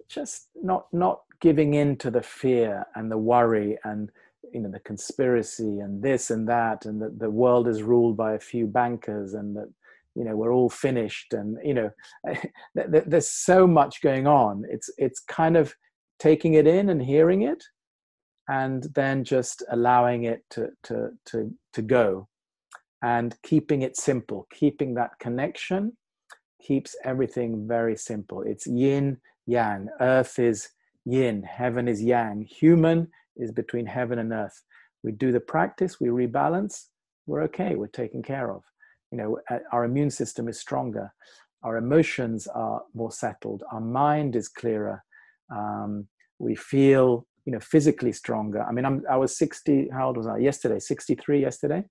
B: just not not giving in to the fear and the worry and you know the conspiracy and this and that and that the world is ruled by a few bankers and that you know we're all finished and you know [laughs] there's so much going on. It's it's kind of taking it in and hearing it and then just allowing it to to to to go and keeping it simple keeping that connection keeps everything very simple. It's yin yang earth is yin. Heaven is yang. Human is between heaven and earth. We do the practice we rebalance we're okay we're taken care of. You know our immune system is stronger our emotions are more settled our mind is clearer um, we feel you know physically stronger. I mean I'm, i was 60 how old was i? Yesterday 63 yesterday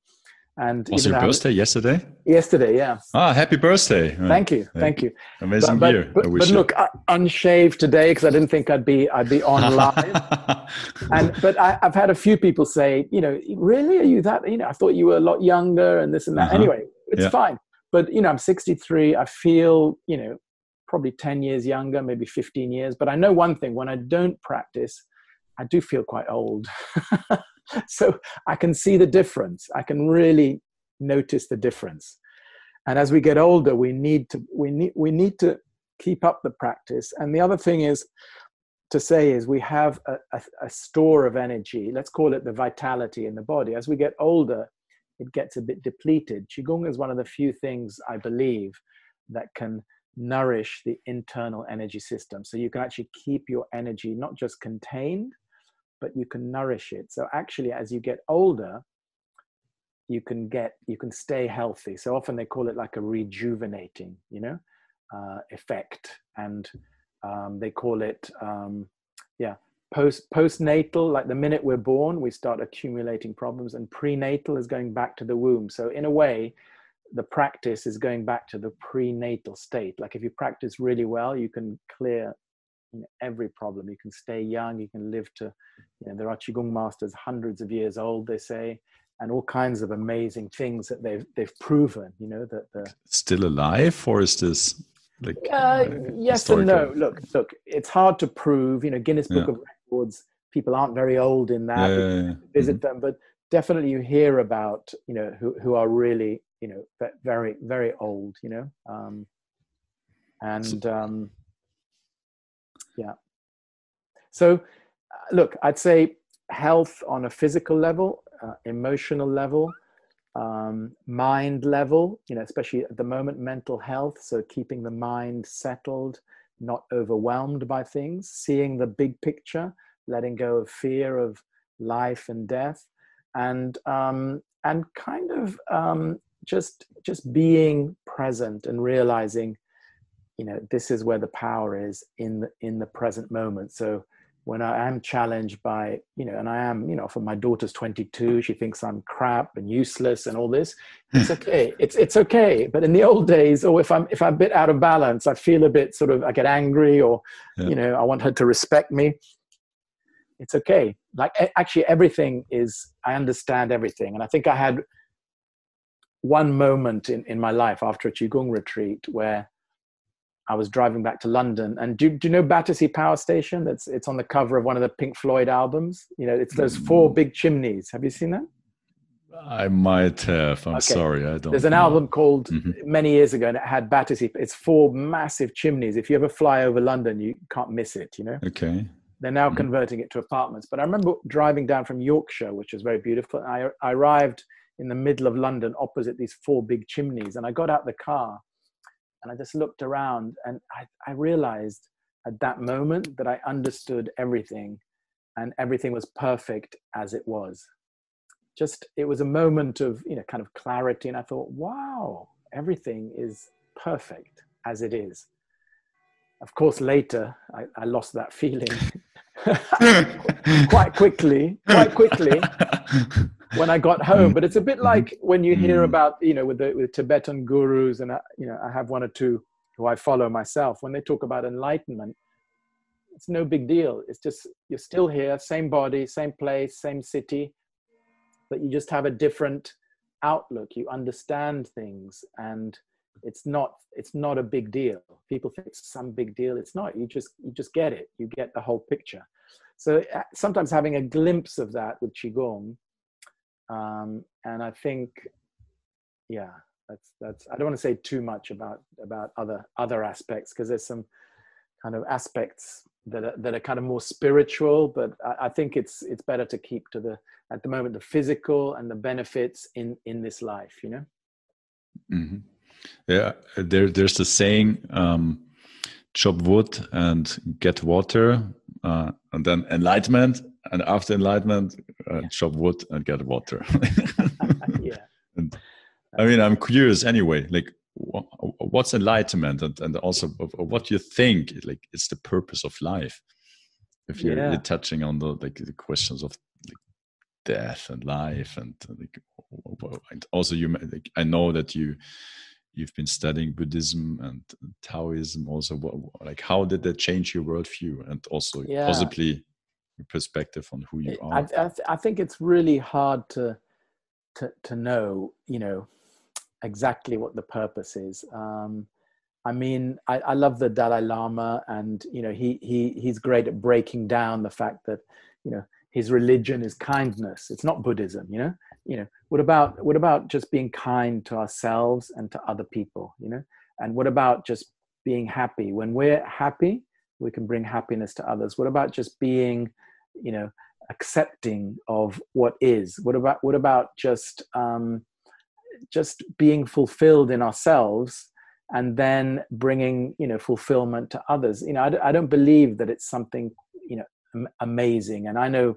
A: and was your birthday yesterday
B: yesterday yeah
A: ah happy birthday
B: thank you thank you
A: amazing
B: but,
A: year
B: but, but look I, unshaved today because i didn't think i'd be i'd be [laughs] on live and but I, have had a few people say you know really are you that you know i thought you were a lot younger and this and that uh-huh. anyway it's yeah. fine. But you know, I'm 63. I feel you know probably 10 years younger, maybe 15 years. But I know one thing: when I don't practice, I do feel quite old. [laughs] [laughs] so I can see the difference. I can really notice the difference. And as we get older, we need to we need we need to keep up the practice. And the other thing is to say is we have a, a, a store of energy. Let's call it the vitality in the body. As we get older, it gets a bit depleted. Qigong is one of the few things I believe that can nourish the internal energy system. So you can actually keep your energy not just contained, but you can nourish it. So actually, as you get older, you can get you can stay healthy. So often they call it like a rejuvenating you know uh, effect. And um, they call it um, yeah post postnatal like the minute we're born we start accumulating problems and prenatal is going back to the womb. So in a way the practice is going back to the prenatal state. Like if you practice really well you can clear you know, every problem you can stay young you can live to you know there are qigong masters hundreds of years old they say and all kinds of amazing things that they've they've proven you know that the
A: still alive or is this like uh,
B: uh, yes and no look look it's hard to prove you know guinness book yeah. of records people aren't very old in that yeah, yeah, visit mm-hmm. them but definitely you hear about you know who, who are really you know very very old you know um and um yeah. So uh, look i'd say health on a physical level uh, emotional level um, mind level you know especially at the moment mental health so keeping the mind settled not overwhelmed by things seeing the big picture letting go of fear of life and death and um, and kind of um, just just being present and realizing you know this is where the power is in the in the present moment so when I am challenged by, you know, and I am, you know, for my daughter's 22, she thinks I'm crap and useless and all this. It's [laughs] okay. it's it's okay. But in the old days, or if I'm if I'm a bit out of balance, I feel a bit sort of I get angry, or yeah. you know, I want her to respect me. It's okay. Like actually, everything is. I understand everything, and I think I had one moment in in my life after a qigong retreat where I was driving back to London, and do, do you know Battersea Power Station? That's it's on the cover of one of the Pink Floyd albums. You know, it's those four big chimneys. Have you seen that?
A: I might have. I'm okay. sorry, I don't.
B: There's an
A: know.
B: album called mm-hmm. many years ago, and it had Battersea. It's four massive chimneys. If you ever fly over London, you can't miss it. You know.
A: Okay.
B: They're now mm-hmm. converting it to apartments. But I remember driving down from Yorkshire, which was very beautiful. I, I arrived in the middle of London, opposite these four big chimneys, and I got out the car and I just looked around and I, I realized at that moment that I understood everything and everything was perfect as it was. Just, it was a moment of, you know, kind of clarity. And I thought, wow, everything is perfect as it is. Of course, later I, I lost that feeling [laughs] [laughs] quite quickly, quite quickly [laughs] when I got home. But it's a bit like when you hear mm. about, you know, with the with Tibetan gurus, and I, you know, I have one or two who I follow myself. When they talk about enlightenment, it's no big deal. It's just you're still here, same body, same place, same city, but you just have a different outlook. You understand things, and it's not it's not a big deal. People think it's some big deal. It's not. You just you just get it. You get the whole picture. So uh, sometimes having a glimpse of that with qigong um, and I think, yeah, that's that's. I don't want to say too much about about other other aspects because there's some kind of aspects that are, that are kind of more spiritual. But I, I think it's it's better to keep to the at the moment the physical and the benefits in in this life. You know.
A: Mm-hmm. Yeah, there there's the saying. Um, chop wood and get water, uh, and then enlightenment, and after enlightenment, uh, yeah. chop wood and get water. [laughs] yeah. [laughs] And, I mean, I'm curious anyway. Like, what's enlightenment, and, and also what you think like it's the purpose of life. If you're, yeah. touching on the like the questions of like, death and life, and like, and also you like I know that you you've been studying Buddhism and Taoism. Also, like how did that change your worldview, and also yeah. possibly perspective on who you are?
B: I, I, I, think it's really hard to, to, to know, you know, exactly what the purpose is. Um, I mean, I, I love the Dalai Lama, and you know, he he he's great at breaking down the fact that, you know, his religion is kindness. It's not Buddhism, you know. You know, what about what about just being kind to ourselves and to other people, you know? And what about just being happy? When we're happy, we can bring happiness to others. What about just being you know accepting of what is? What about what about just um, just being fulfilled in ourselves and then bringing you know fulfillment to others? You know I, I don't believe that it's something you know amazing. And i know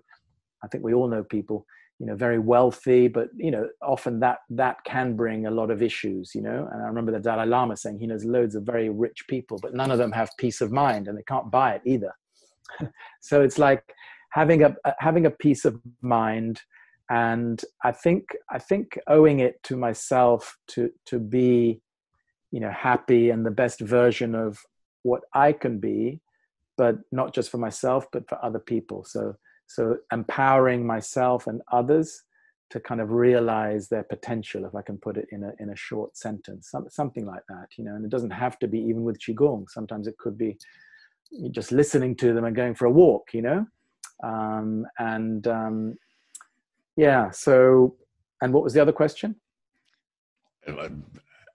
B: i think we all know people you know very wealthy but you know often that that can bring a lot of issues you know? And i remember the dalai lama saying he knows loads of very rich people but none of them have peace of mind and they can't buy it either. [laughs] So it's like having a having a peace of mind. And i think i think owing it to myself to to be you know happy and the best version of what i can be but not just for myself but for other people. So so empowering myself and others to kind of realize their potential if i can put it in a in a short sentence some, something like that you know. And it doesn't have to be even with qigong. Sometimes it could be just listening to them and going for a walk you know um, and um, yeah so and what was the other question
A: uh,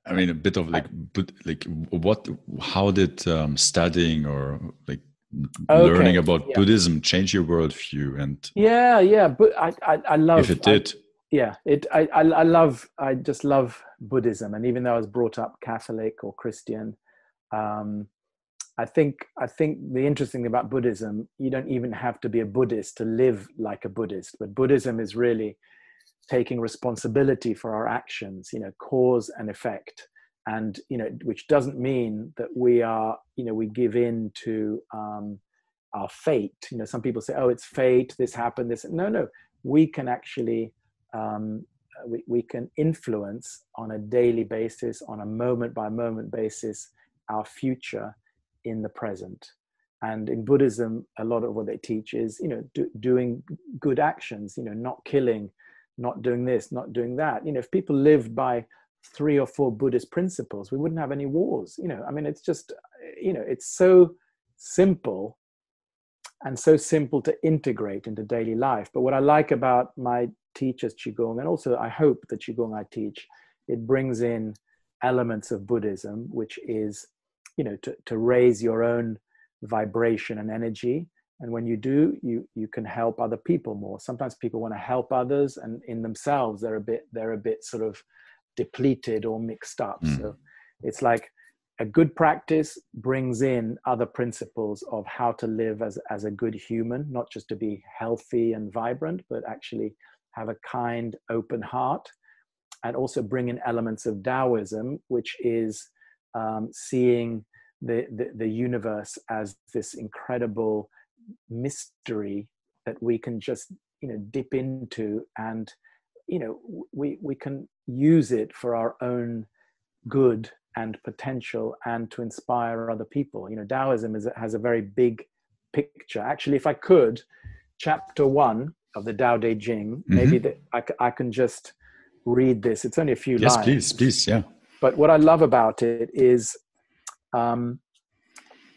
A: i mean a bit of like but like what how did um, studying or like okay. learning about yeah. Buddhism change your worldview? And
B: yeah, yeah, but I, I, I love
A: if it did.
B: I, yeah, it. I, I, I love. I just love Buddhism, and even though I was brought up Catholic or Christian, um, I think I think the interesting thing about Buddhism, you don't even have to be a Buddhist to live like a Buddhist. But Buddhism is really taking responsibility for our actions. You know, cause and effect and you know which doesn't mean that we are you know we give in to um, our fate you know some people say oh it's fate this happened this no no we can actually um, we, we can influence on a daily basis on a moment by moment basis our future in the present and in buddhism a lot of what they teach is you know do, doing good actions you know not killing not doing this not doing that you know if people lived by three or four Buddhist principles, we wouldn't have any wars. You know, I mean, it's just, you know, it's so simple and so simple to integrate into daily life. But what I like about my teachers Qigong, and also I hope the Qigong I teach, it brings in elements of Buddhism, which is, you know, to, to raise your own vibration and energy. And when you do, you you can help other people more. Sometimes people want to help others, and in themselves, they're a bit they're a bit sort of depleted or mixed up. Mm. So it's like a good practice brings in other principles of how to live as, as a good human, not just to be healthy and vibrant, but actually have a kind, open heart. And also bring in elements of Taoism, which is um, seeing the, the, the universe as this incredible mystery that we can just you know dip into and you know we we can use it for our own good and potential and to inspire other people you know taoism is, has a very big picture actually if i could chapter one of the Tao Te Ching, mm-hmm. maybe that I, I can just read this. It's only a few
A: yes,
B: lines.
A: Yes, please, please, yeah.
B: But what I love about it is, um,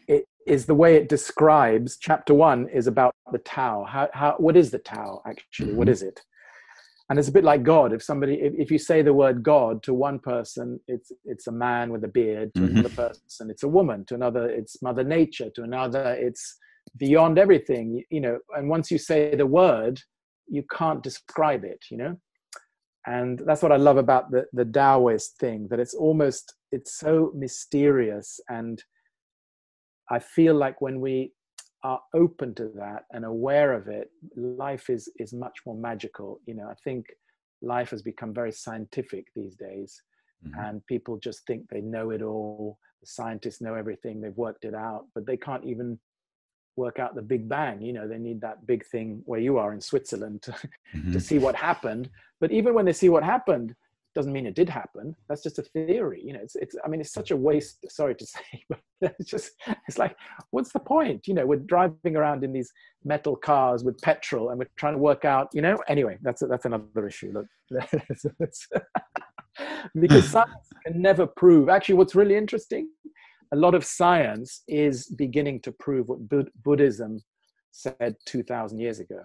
B: it is the way it describes. Chapter one is about the Tao. How, how, what is the Tao actually? Mm-hmm. What is it? and it's a bit like god if somebody if, if you say the word god to one person it's it's a man with a beard to mm-hmm. another person it's a woman to another it's mother nature to another it's beyond everything you know and once you say the word you can't describe it you know and that's what i love about the the taoist thing that it's almost it's so mysterious and i feel like when we are open to that and aware of it, life is is much more magical. You know, I think life has become very scientific these days, mm-hmm. and people just think they know it all. The scientists know everything; they've worked it out, but they can't even work out the Big Bang. You know, they need that big thing where you are in Switzerland to, mm-hmm. to see what happened. But even when they see what happened, doesn't mean it did happen. That's just a theory. You know, it's, it's, I mean, it's such a waste, sorry to [laughs] say, but it's just, it's like, what's the point? You know, we're driving around in these metal cars with petrol and we're trying to work out, you know, anyway, that's, a, that's another issue. Look, [laughs] [laughs] because science can never prove, actually, what's really interesting, a lot of science is beginning to prove what Buddhism said 2000 years ago.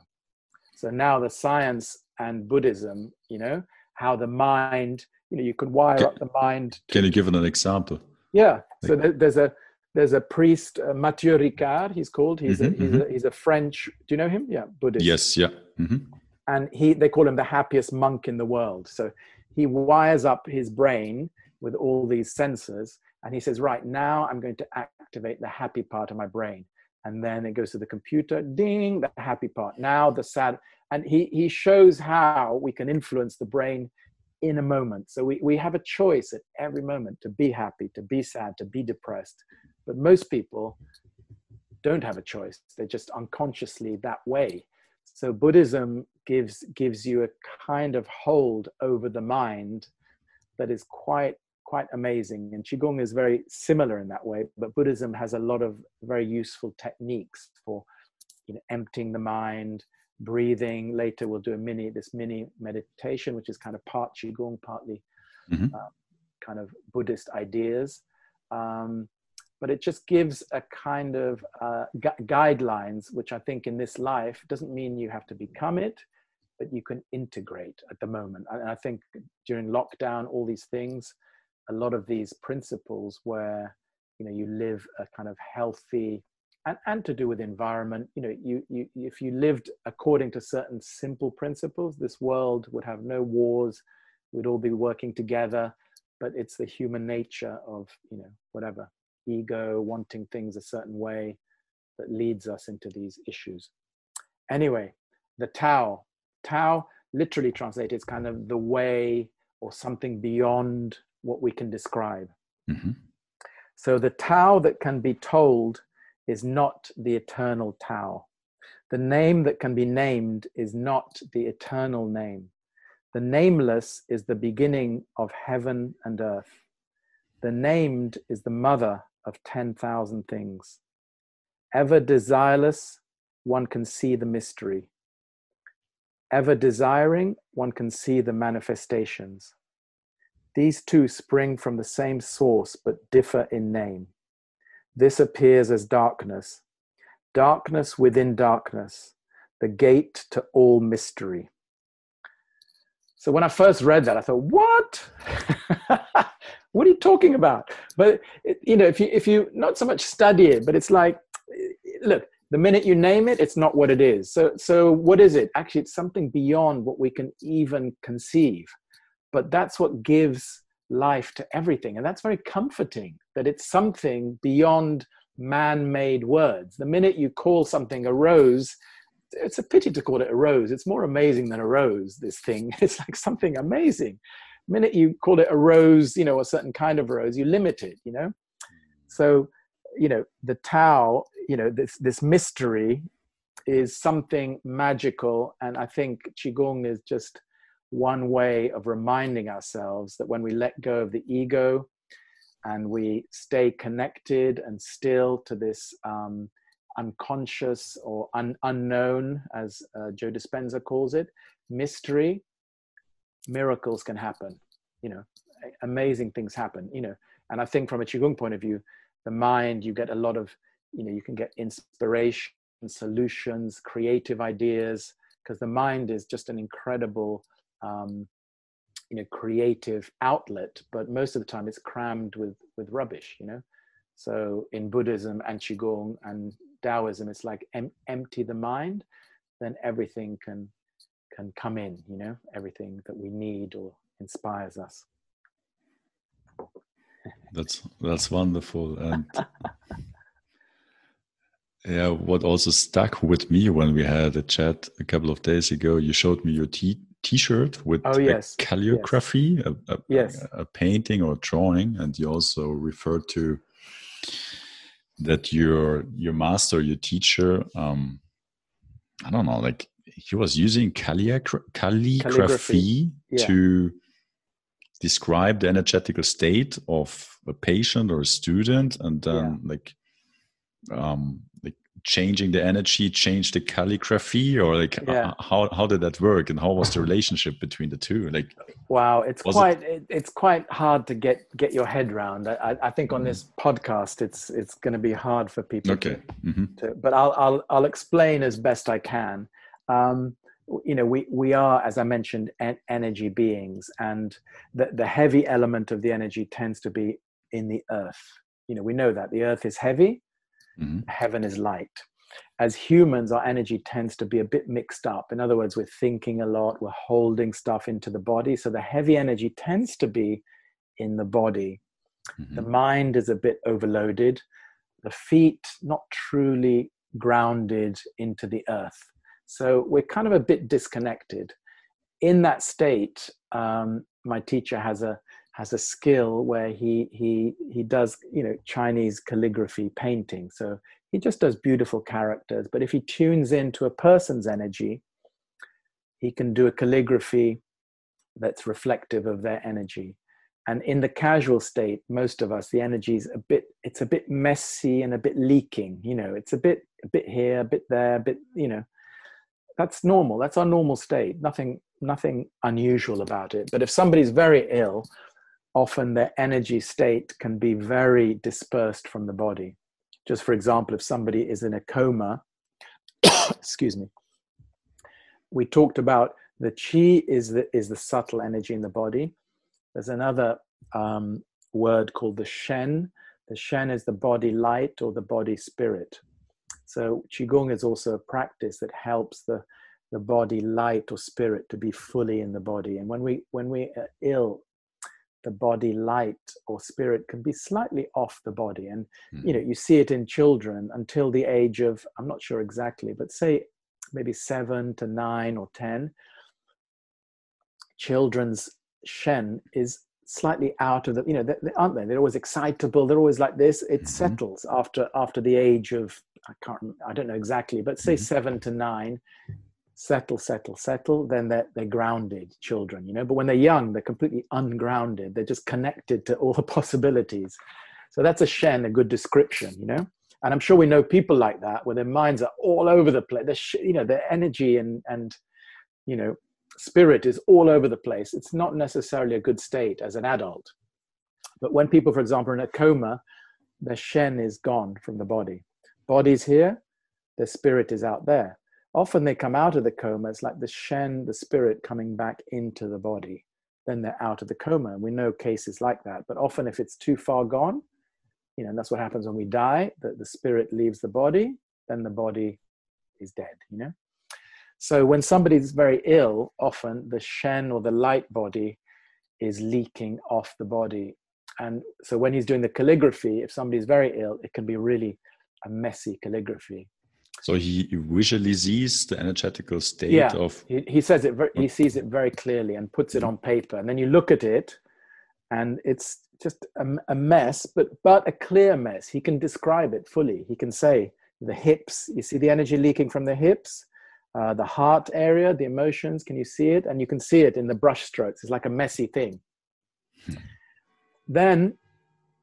B: So now the science and Buddhism, you know, how the mind you know you can wire can, up the mind
A: to, can you give an example
B: yeah so there's a there's a priest uh, matthieu ricard he's called he's, mm-hmm, a, he's, mm-hmm. a, he's a french do you know him yeah buddhist
A: yes yeah mm-hmm.
B: and he they call him the happiest monk in the world so he wires up his brain with all these sensors and he says right now i'm going to activate the happy part of my brain and then it goes to the computer ding the happy part now the sad and he he shows how we can influence the brain in a moment. So we, we have a choice at every moment to be happy, to be sad, to be depressed. But most people don't have a choice. They're just unconsciously that way. So Buddhism gives gives you a kind of hold over the mind that is quite quite amazing. And Qigong is very similar in that way, but Buddhism has a lot of very useful techniques for you know emptying the mind, breathing. Later we'll do a mini this mini meditation, which is kind of part Qigong, partly mm-hmm. uh, kind of Buddhist ideas. Um, but it just gives a kind of uh, gu- guidelines, which I think in this life doesn't mean you have to become it, but you can integrate at the moment. And I think during lockdown, all these things, a lot of these principles where you know you live a kind of healthy and, and to do with environment you know you, you if you lived according to certain simple principles this world would have no wars we'd all be working together but it's the human nature of you know whatever ego, wanting things a certain way that leads us into these issues. Anyway, the Tao, Tao literally translated is kind of the way or something beyond what we can describe. Mm-hmm. So the Tao that can be told is not the eternal Tao. The name that can be named is not the eternal name. The nameless is the beginning of heaven and earth. The named is the mother of 10,000 things. Ever desireless, one can see the mystery. Ever desiring, one can see the manifestations. These two spring from the same source but differ in name. This appears as darkness, darkness within darkness, the gate to all mystery. So when I first read that, I thought, what? [laughs] what are you talking about but you know if you if you not so much study it but it's like look the minute you name it it's not what it is so so what is it actually it's something beyond what we can even conceive but that's what gives life to everything. And that's very comforting that it's something beyond man-made words. The minute you call something a rose it's a pity to call it a rose. It's more amazing than a rose this thing. [laughs] It's like something amazing. Minute you call it a rose, you know, a certain kind of rose, you limit it, you know. So, you know, the Tao, you know, this this mystery is something magical, and I think qigong is just one way of reminding ourselves that when we let go of the ego and we stay connected and still to this um, unconscious or un- unknown, as uh, Joe Dispenza calls it, mystery, miracles can happen you know amazing things happen you know. And i think from a qigong point of view the mind you get a lot of you know you can get inspiration solutions creative ideas because the mind is just an incredible um, you know creative outlet but most of the time it's crammed with with rubbish you know? So in buddhism and qigong and taoism it's like em- empty the mind then everything can can come in you know? Everything that we need or inspires us.
A: That's that's wonderful. And [laughs] yeah what also stuck with me when we had a chat a couple of days ago you showed me your t t-shirt with
B: oh, yes.
A: calligraphy
B: yes.
A: A, a,
B: yes.
A: a painting or drawing and you also referred to that your your master your teacher um i don't know like he was using calligra- calligraphy, calligraphy. Yeah. to describe the energetical state of a patient or a student and then yeah. like um like changing the energy change the calligraphy or like yeah. how how did that work and how was the relationship between the two like
B: wow it's quite it, it's quite hard to get get your head around i i think on mm. this podcast it's it's going to be hard for people
A: okay
B: to,
A: mm-hmm.
B: to, but i'll i'll i'll explain as best i can um you know we we are as i mentioned en- energy beings and the the heavy element of the energy tends to be in the earth you know we know that the earth is heavy mm-hmm. heaven is light as humans our energy tends to be a bit mixed up in other words we're thinking a lot we're holding stuff into the body so the heavy energy tends to be in the body mm-hmm. the mind is a bit overloaded the feet not truly grounded into the earth So we're kind of a bit disconnected. In that state, um, my teacher has a has a skill where he he he does you know Chinese calligraphy painting. So he just does beautiful characters. But if he tunes into a person's energy, he can do a calligraphy that's reflective of their energy. And in the casual state most of us the energy is a bit it's a bit messy and a bit leaking you know. It's a bit a bit here a bit there a bit you know. That's normal. That's our normal state. Nothing nothing unusual about it. But if somebody's very ill often their energy state can be very dispersed from the body just for example if somebody is in a coma [coughs] excuse me we talked about the chi is the is the subtle energy in the body there's another um, word called the Shen. The Shen is the body light or the body spirit. So Qigong is also a practice that helps the, the body light or spirit to be fully in the body. And when we when we are ill, the body light or spirit can be slightly off the body. And mm. you know, you see it in children until the age of, I'm not sure exactly, but say maybe seven to nine or ten. Children's Shen is slightly out of the you know they, they, aren't they they're always excitable they're always like this it mm-hmm. settles after after the age of i can't i don't know exactly but say mm-hmm. seven to nine settle settle settle then they're, they're grounded children you know but when they're young they're completely ungrounded they're just connected to all [laughs] the possibilities so that's a shen a good description you know and i'm sure we know people like that where their minds are all over the place they're, you know their energy and and you know spirit is all over the place. It's not necessarily a good state as an adult. But when people, for example, are in a coma, their Shen is gone from the body. Body's here, their spirit is out there. Often they come out of the coma, it's like the Shen, the spirit coming back into the body. Then they're out of the coma. And we know cases like that. But often, if it's too far gone, you know, and that's what happens when we die, that the spirit leaves the body, then the body is dead, you know? So when somebody's very ill, often the Shen or the light body is leaking off the body. And so when he's doing the calligraphy, if somebody's very ill, it can be really a messy calligraphy.
A: So he visually sees the energetical state
B: yeah,
A: of.
B: He, he says it. Very, he sees it very clearly and puts it on paper, and then you look at it, and it's just a, a mess, but but a clear mess. He can describe it fully. He can say the hips. You see the energy leaking from the hips uh, the heart area, the emotions. Can you see it? And you can see it in the brush strokes. It's like a messy thing. Hmm. Then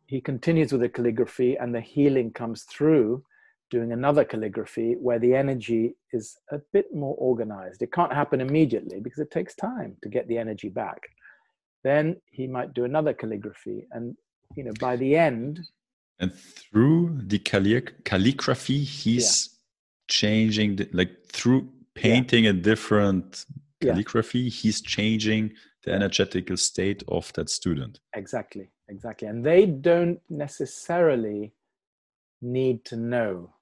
B: he continues with the calligraphy, and the healing comes through doing another calligraphy where the energy is a bit more organized. It can't happen immediately because it takes time to get the energy back. Then he might do another calligraphy, and you know by the end.
A: And through the calligraphy, he's yeah. changing, the, like through painting yeah. a different calligraphy, yeah. he's changing the energetical state of that student.
B: Exactly, exactly. And they don't necessarily need to know.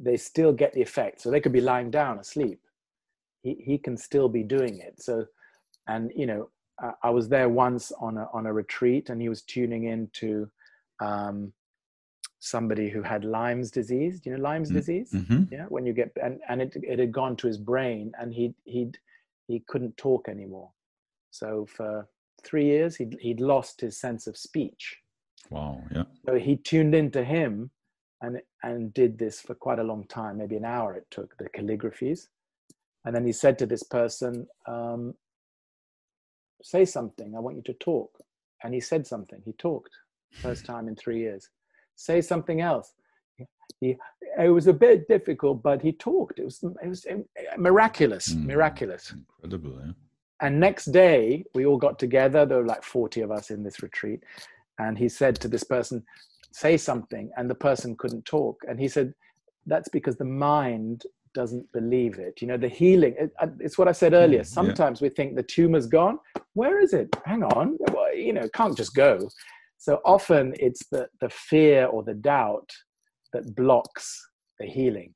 B: They still get the effect. So they could be lying down asleep. He, he can still be doing it. So, and you know, I, I was there once on a, on a retreat and he was tuning into um, somebody who had Lyme's disease. Do you know Lyme's mm-hmm. disease?
A: Mm-hmm.
B: Yeah, when you get and and it it had gone to his brain, and he he'd he couldn't talk anymore. So for three years, he'd he'd lost his sense of speech.
A: Wow. Yeah.
B: So he tuned into him, and and did this for quite a long time. Maybe an hour it took the calligraphies, and then he said to this person, um, "Say something. I want you to talk." And he said something. He talked first time in three years say something else. He, it was a bit difficult, but he talked. It was, it was miraculous, mm, miraculous.
A: Incredible, yeah.
B: And next day, we all got together. There were like 40 of us in this retreat. And he said to this person, say something. And the person couldn't talk. And he said, that's because the mind doesn't believe it. You know, the healing, it, uh, it's what I said hmm, earlier. Sometimes yeah. we think the tumor's gone. Where is it? Hang on. Well, you know, can't just go. So often it's the, the fear or the doubt that blocks the healing.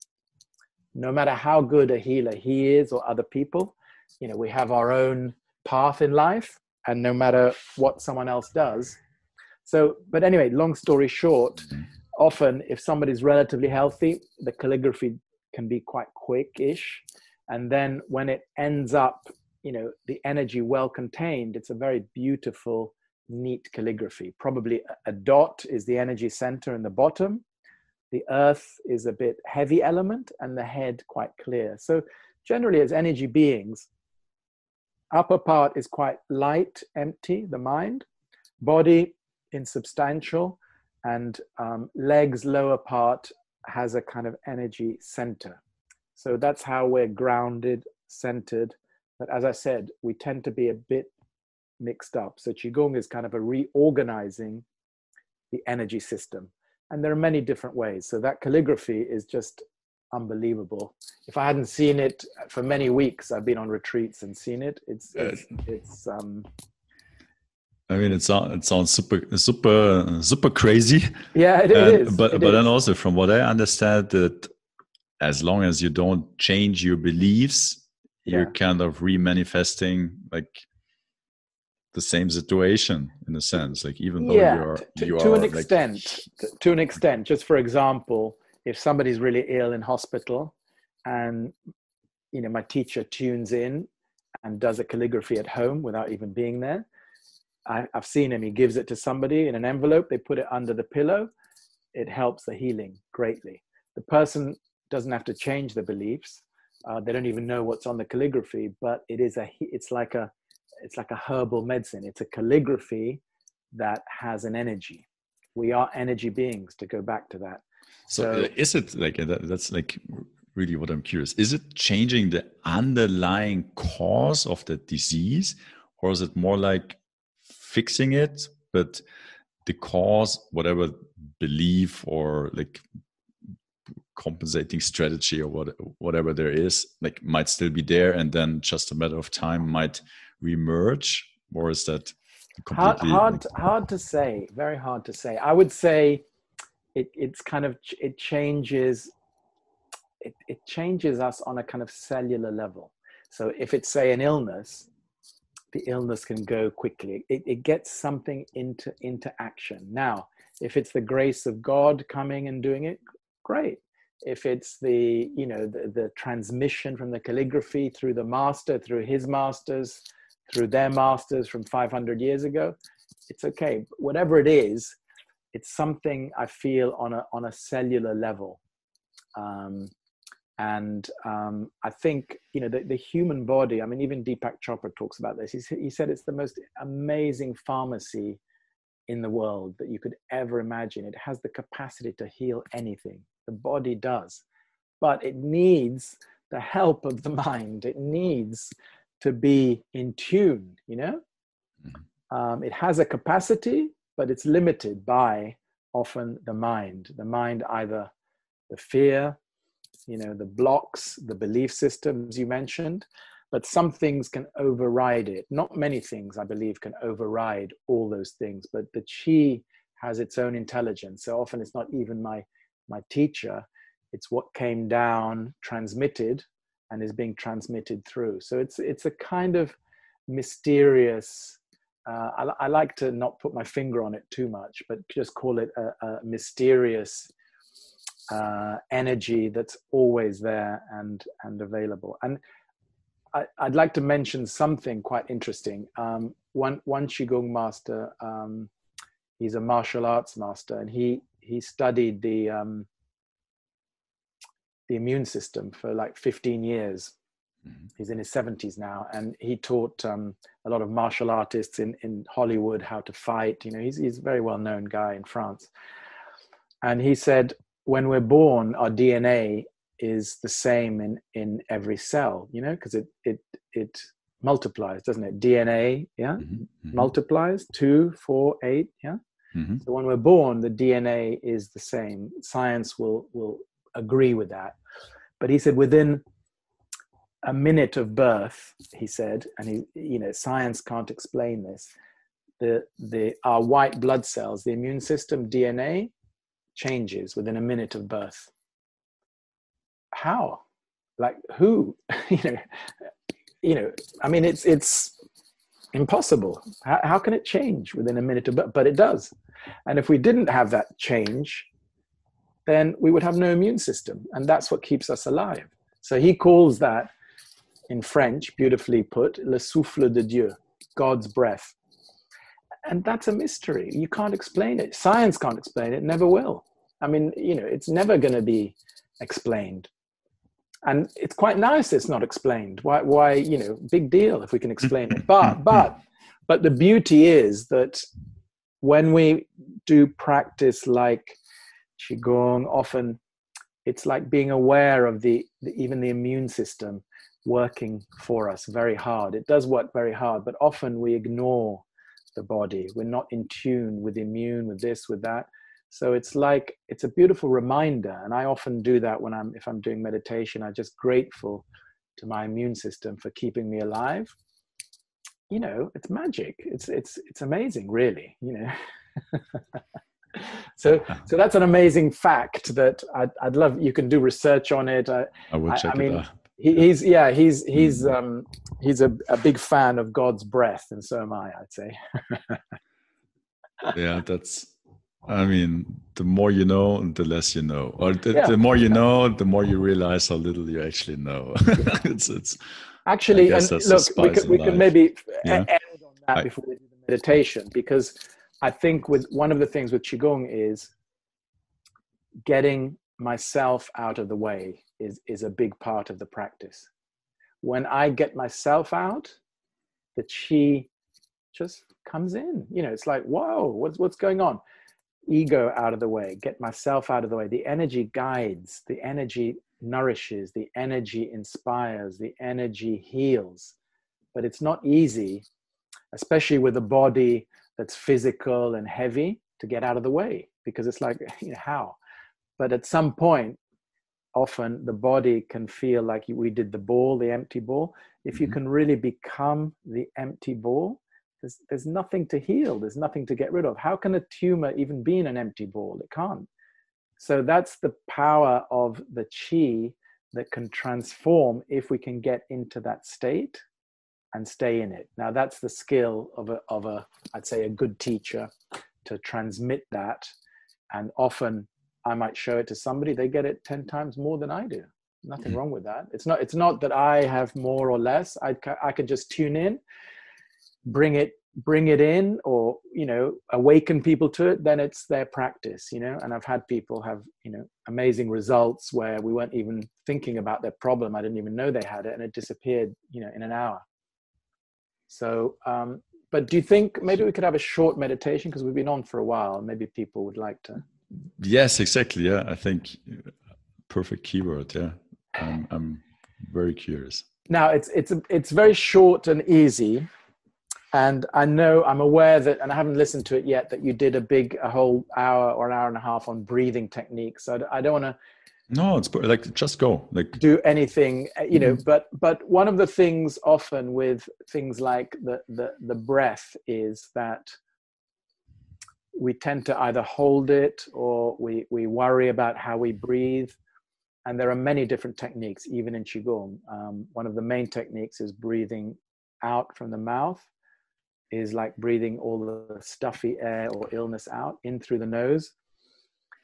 B: No matter how good a healer he is or other people, you know, we have our own path in life, and no matter what someone else does. So, but anyway, long story short, often if somebody's relatively healthy, the calligraphy can be quite quick-ish, and then when it ends up, you know, the energy well contained, it's a very beautiful, neat calligraphy. Probably a dot is the energy center in the bottom. The earth is a bit heavy element, and the head quite clear. So generally, as energy beings, upper part is quite light, empty, the mind, body insubstantial, and um, legs lower part has a kind of energy center. So that's how we're grounded, centered. But as I said, we tend to be a bit mixed up. So Qigong is kind of a reorganizing the energy system. And there are many different ways. So that calligraphy is just unbelievable. If I hadn't seen it for many weeks, I've been on retreats and seen it. It's it's, it's um
A: I mean, it sounds it sounds super super super crazy.
B: Yeah, it, it is.
A: But
B: it
A: but
B: is.
A: then also, from what I understand, that as long as you don't change your beliefs, yeah. you're kind of remanifesting like the same situation in a sense. Like even though
B: yeah,
A: you're
B: to,
A: you
B: to an
A: like,
B: extent, to an extent. Just for example, if somebody's really ill in hospital, and you know my teacher tunes in and does a calligraphy at home without even being there I, have seen him. He gives it to somebody in an envelope. They put it under the pillow. It helps the healing greatly. The person doesn't have to change their beliefs. Uh, they don't even know what's on the calligraphy, but it is a. It's like a. It's like a herbal medicine. It's a calligraphy that has an energy. We are energy beings. To go back to that.
A: So, so uh, is it like that, that's like really what I'm curious? Is it changing the underlying cause of the disease, or is it more like fixing it, but the cause, whatever belief or like compensating strategy or what whatever there is, like might still be there, and then just a matter of time might remerge, or is that
B: hard hard hard to say? Very hard to say. I would say it it's kind of it changes. It, it changes us on a kind of cellular level. So if it's say an illness, the illness can go quickly. It, it gets something into, into action. Now, if it's the grace of God coming and doing it, great. If it's the, you know, the, the transmission from the calligraphy through the master, through his masters, through their masters from 500 years ago, it's okay. Whatever it is, it's something I feel on a, on a cellular level. Um, and um, I think you know the, the, human body. I mean, even Deepak Chopra talks about this. He, he said it's the most amazing pharmacy in the world that you could ever imagine. It has the capacity to heal anything. The body does, but it needs the help of the [laughs] mind. It needs to be in tune. You know, mm-hmm. um, it has a capacity, but it's limited by often the mind. The mind either the fear you know the blocks the belief systems you mentioned but some things can override it. Not many things i believe can override all those things but the chi has its own intelligence. So often it's not even my my teacher it's what came down transmitted and is being transmitted through. So it's it's a kind of mysterious uh, I, I, like to not put my finger on it too much but just call it a, a mysterious uh, energy that's always there and and available. And I, would like to mention something quite interesting. Um, one one qigong master, um, he's a martial arts master, and he he studied the um, the immune system for like 15 years. Mm-hmm. He's in his 70s now, and he taught um, a lot of martial artists in, in Hollywood how to fight. You know, he's he's a very well known guy in France. And he said when we're born, our DNA is the same in in every cell, you know, because it it it multiplies, doesn't it? DNA, yeah, mm-hmm, mm-hmm. multiplies two, four, eight, yeah. Mm-hmm. So when we're born, the DNA is the same. Science will will agree with that. But he said within a minute of birth, he said, and he, you know, science can't explain this. The the our white blood cells, the immune system, DNA, changes within a minute of birth how like who [laughs] you know you know i mean it's it's impossible how, how can it change within a minute of birth but it does and if we didn't have that change then we would have no immune system. And that's what keeps us alive. So he calls that, in French, beautifully put, le souffle de Dieu, God's breath. And that's a mystery. You can't explain it. Science can't explain it, never will. I mean, you know, it's never going to be explained. And it's quite nice it's not explained. Why, why, you know, big deal if we can explain it. But, [laughs] but, but the beauty is that when we do practice like qigong often it's like being aware of the, the, even the immune system working for us very hard it does work very hard but often we ignore the body. We're not in tune with immune with this with that. So it's like it's a beautiful reminder. And i often do that when i'm if i'm doing meditation. I'm just grateful to my immune system for keeping me alive. You know it's magic. It's it's it's amazing really you know. [laughs] So so that's an amazing fact that I'd, I'd love you can do research on it. I,
A: I will check I, I mean, it out
B: he, he's yeah he's he's mm. um he's a, a big fan of god's breath and so am i i'd say [laughs]
A: yeah that's i mean the more you know the less you know or the, yeah. the more you know the more you realize how little you actually know [laughs] it's it's
B: actually and look we could, we could maybe yeah. end on that I, before we do the meditation because I think with one of the things with qigong is getting myself out of the way is is a big part of the practice. When I get myself out, the qi just comes in. You know, it's like, whoa, what's what's going on? Ego out of the way, get myself out of the way. The energy guides, the energy nourishes, the energy inspires, the energy heals. But it's not easy, especially with a body that's physical and heavy to get out of the way because it's like [laughs] you know, how but at some point often the body can feel like we did the ball the empty ball if you mm-hmm. can really become the empty ball there's, there's nothing to heal there's nothing to get rid of how can a tumor even be in an empty ball it can't so that's the power of the chi that can transform if we can get into that state and stay in it. Now that's the skill of a, of a I'd say a good teacher to transmit that. And often I might show it to somebody, they get it 10 times more than I do. Nothing mm-hmm. wrong with that. It's not, it's not that I have more or less. I, I could just tune in, bring it, bring it in or, you know, awaken people to it. Then it's their practice, you know, and I've had people have, you know, amazing results where we weren't even thinking about their problem. I didn't even know they had it and it disappeared, you know, in an hour. So, um, but do you think maybe we could have a short meditation because we've been on for a while? Maybe people would like to.
A: Yes, exactly. Yeah, I think perfect keyword. Yeah, I'm, I'm very curious.
B: Now it's it's it's very short and easy, and I know I'm aware that, and I haven't listened to it yet. That you did a big, a whole hour or an hour and a half on breathing techniques. So I don't want to
A: no it's like just go like
B: do anything uh, you know mm-hmm. but but one of the things often with things like the, the the breath is that we tend to either hold it or we we worry about how we breathe. And there are many different techniques even in qigong. Um, one of the main techniques is breathing out from the mouth is like breathing all the stuffy air or illness out in through the nose.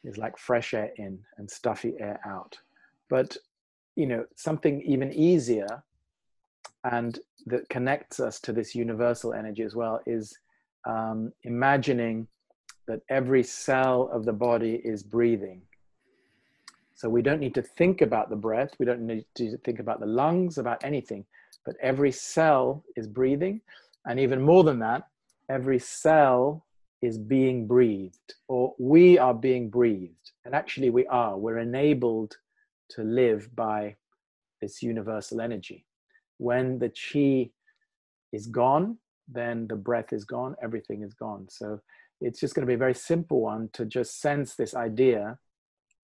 B: Is like fresh air in and stuffy air out. But, you know, something even easier and that connects us to this universal energy as well is um, imagining that every cell of the body is breathing. So we don't need to think about the breath, we don't need to think about the lungs, about anything, but every cell is breathing. And even more than that, every cell is being breathed, or we are being breathed. And actually, we are. We're enabled to live by this universal energy. When the chi is gone, then the breath is gone, everything is gone. So it's just going to be a very simple one to just sense this idea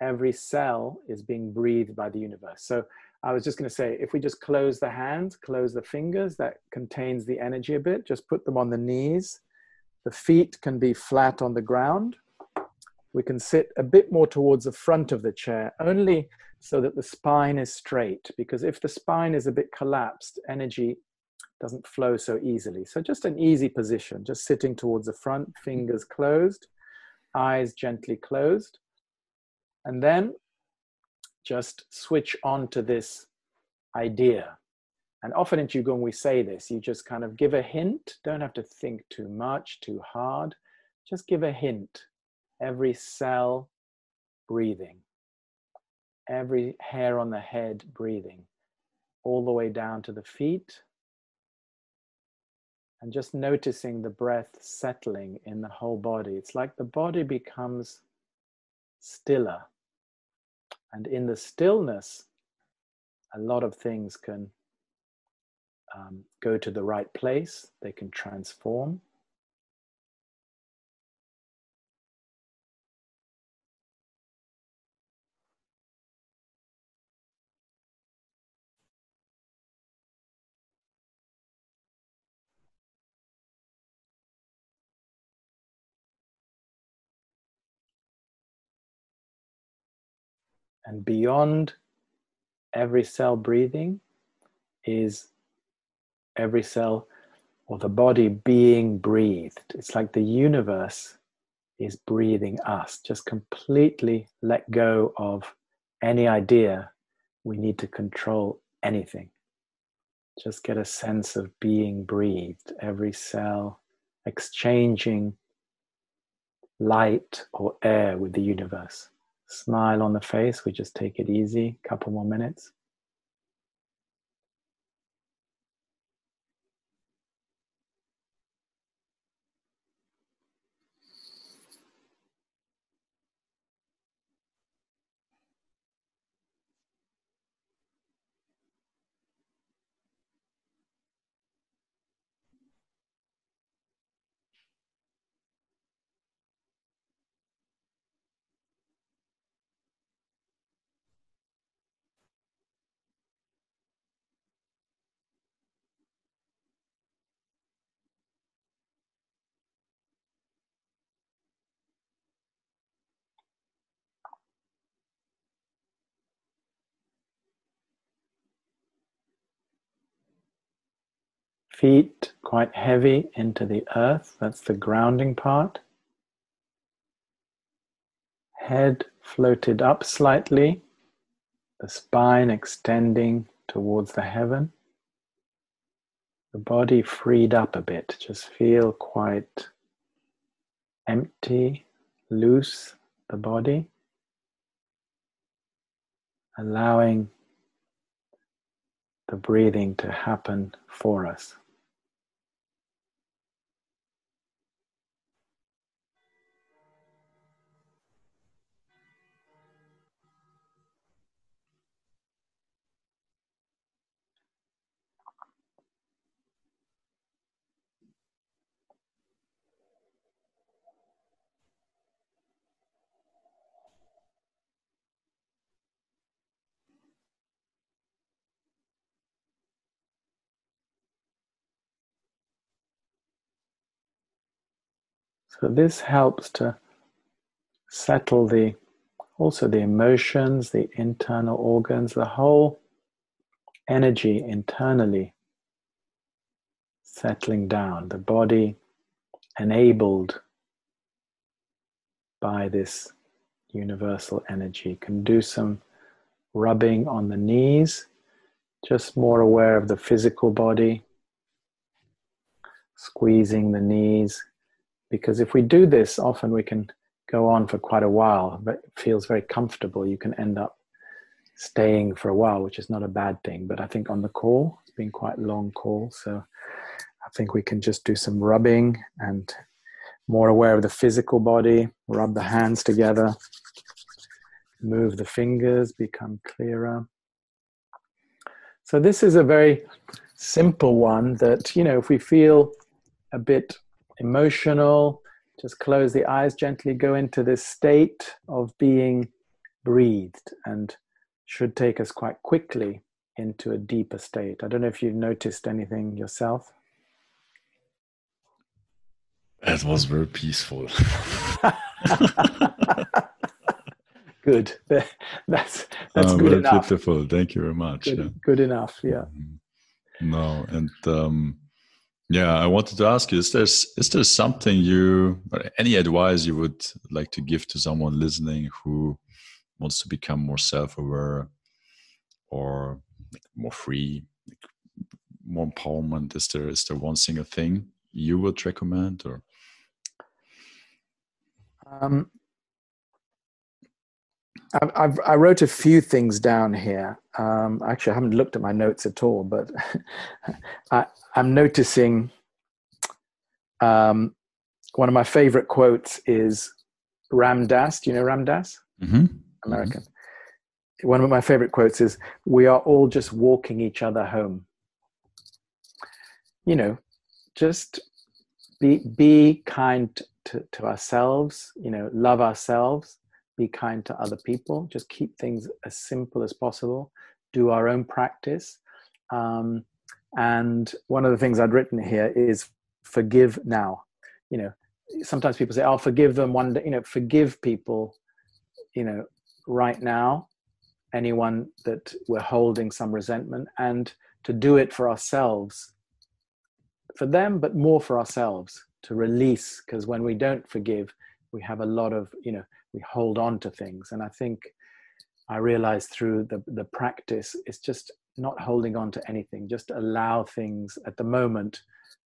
B: every cell is being breathed by the universe. So I was just going to say, if we just close the hands, close the fingers, that contains the energy a bit, just put them on the knees the feet can be flat on the ground. We can sit a bit more towards the front of the chair, only so that the spine is straight, because if the spine is a bit collapsed, energy doesn't flow so easily. So just an easy position, just sitting towards the front, fingers closed, eyes gently closed. And then just switch on to this idea. And often in Qigong, we say this you just kind of give a hint, don't have to think too much, too hard. Just give a hint. Every cell breathing, every hair on the head breathing, all the way down to the feet. And just noticing the breath settling in the whole body. It's like the body becomes stiller. And in the stillness, a lot of things can um, go to the right place, they can transform. And beyond every cell breathing is every cell or the body being breathed. It's like the universe is breathing us. Just completely let go of any idea we need to control anything. Just get a sense of being breathed, every cell exchanging light or air with the universe smile on the face. We just take it easy, couple more minutes. Feet quite heavy into the earth, that's the grounding part. Head floated up slightly, the spine extending towards the heaven. The body freed up a bit, just feel quite empty, loose, the body. Allowing the breathing to happen for us. So this helps to settle the also the emotions, the internal organs, the whole energy internally settling down, the body enabled by this universal energy. Can do some rubbing on the knees, just more aware of the physical body, squeezing the knees, because if we do this, often we can go on for quite a while, but it feels very comfortable. You can end up staying for a while, which is not a bad thing. But I think on the call, it's been quite a long call. So I think we can just do some rubbing and more aware of the physical body, rub the hands together, move the fingers, become clearer. So this is a very simple one that, you know, if we feel a bit emotional. Just close the eyes gently, go into this state of being breathed, and should take us quite quickly into a deeper state. I don't know if you've noticed anything yourself.
A: That was very peaceful. [laughs]
B: good. [laughs] That's that's
A: oh,
B: good enough.
A: Beautiful. Thank you very much.
B: Good, yeah. good enough. Yeah.
A: Mm-hmm. No, and um, yeah, I wanted to ask you: Is there is there something you, any advice you would like to give to someone listening who wants to become more self-aware or more free more empowerment? Is there is there one single thing you would recommend or? Um,
B: I've, I've, i wrote a few things down here. Um, actually, I haven't looked at my notes at all, but [laughs] I, am noticing um, one of my favorite quotes is Ram Dass. Do you know Ram Dass? Mm-hmm. American. Mm-hmm. One of my favorite quotes is, "We are all just walking each other home." You know, just be be kind to, to ourselves. You know, love ourselves. Be kind to other people. Just keep things as simple as possible. Do our own practice. Um, and one of the things I'd written here is forgive now. You know, sometimes people say, "I'll forgive them one day." You know, forgive people. You know, right now, anyone that we're holding some resentment, and to do it for ourselves, for them, but more for ourselves to release. Because when we don't forgive, we have a lot of you know we hold on to things, and I think I realized through the the practice, it's just not holding on to anything. Just allow things at the moment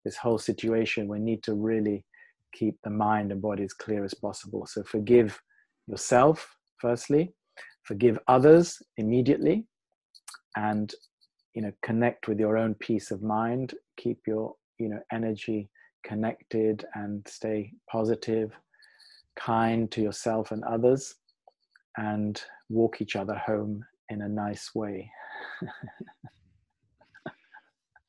B: this whole situation, we need to really keep the mind and body as clear as possible. So forgive yourself, firstly, forgive others immediately, and you know, connect with your own peace of mind, keep your you know energy connected and stay positive, kind to yourself and others, and walk each other home in a nice way. [laughs]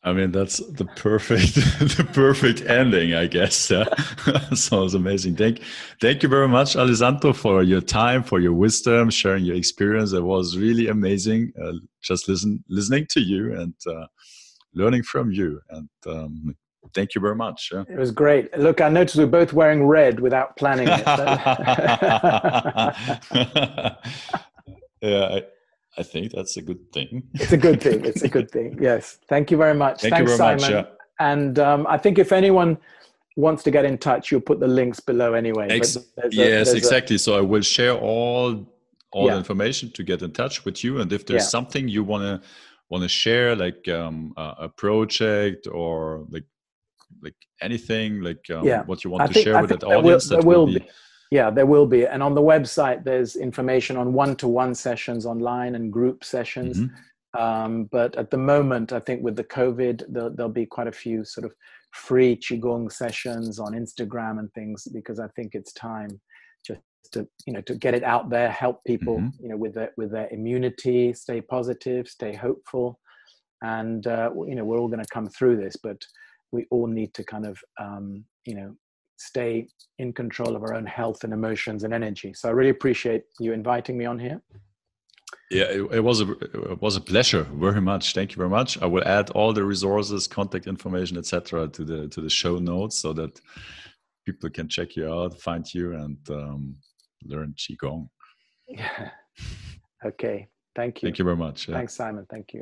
A: I mean, that's the perfect, [laughs] the perfect ending, I guess. Yeah. [laughs] Sounds amazing. Thank, thank you very much, Alessandro, for your time, for your wisdom, sharing your experience. It was really amazing. Uh, just listen, listening to you and uh, learning from you. And um, thank you very much. Yeah.
B: It was great. Look, I noticed we're both wearing red without planning it. [laughs]
A: yeah. I, I think that's a good thing.
B: it's a good thing. [laughs] It's a good thing. Yes. Thank you very much. Thank Thanks, Simon. Much, yeah. And um, I think if anyone wants to get in touch, you'll put the links below anyway.
A: Ex- yes, exactly. A... so I will share all all yeah. the information to get in touch with you. And if there's something you want to want to share, like um, a, a project or like like anything, like um, yeah. what you want I to think, share I with that audience, will, that will, be, be
B: yeah, there will be. And on the website, there's information on one to one sessions online and group sessions. Mm-hmm. Um, but at the moment, I think with the COVID, there'll, there'll, be quite a few sort of free Qigong sessions on Instagram and things because I think it's time just to, you know, to get it out there, help people, mm-hmm. you know, with their, with their immunity, stay positive, stay hopeful. And, uh, you know, we're all going to come through this, but we all need to kind of, um, you know, stay in control of our own health and emotions and energy. So I really appreciate you inviting me on here.
A: Yeah, it, it, was a it was a pleasure. Very much. Thank you very much. I will add all the resources, contact information, etc., to the to the show notes so that people can check you out, find you, and um, learn qigong. [laughs]
B: Yeah. Okay. Thank you.
A: Thank you very much.
B: Yeah. Thanks, Simon. Thank you.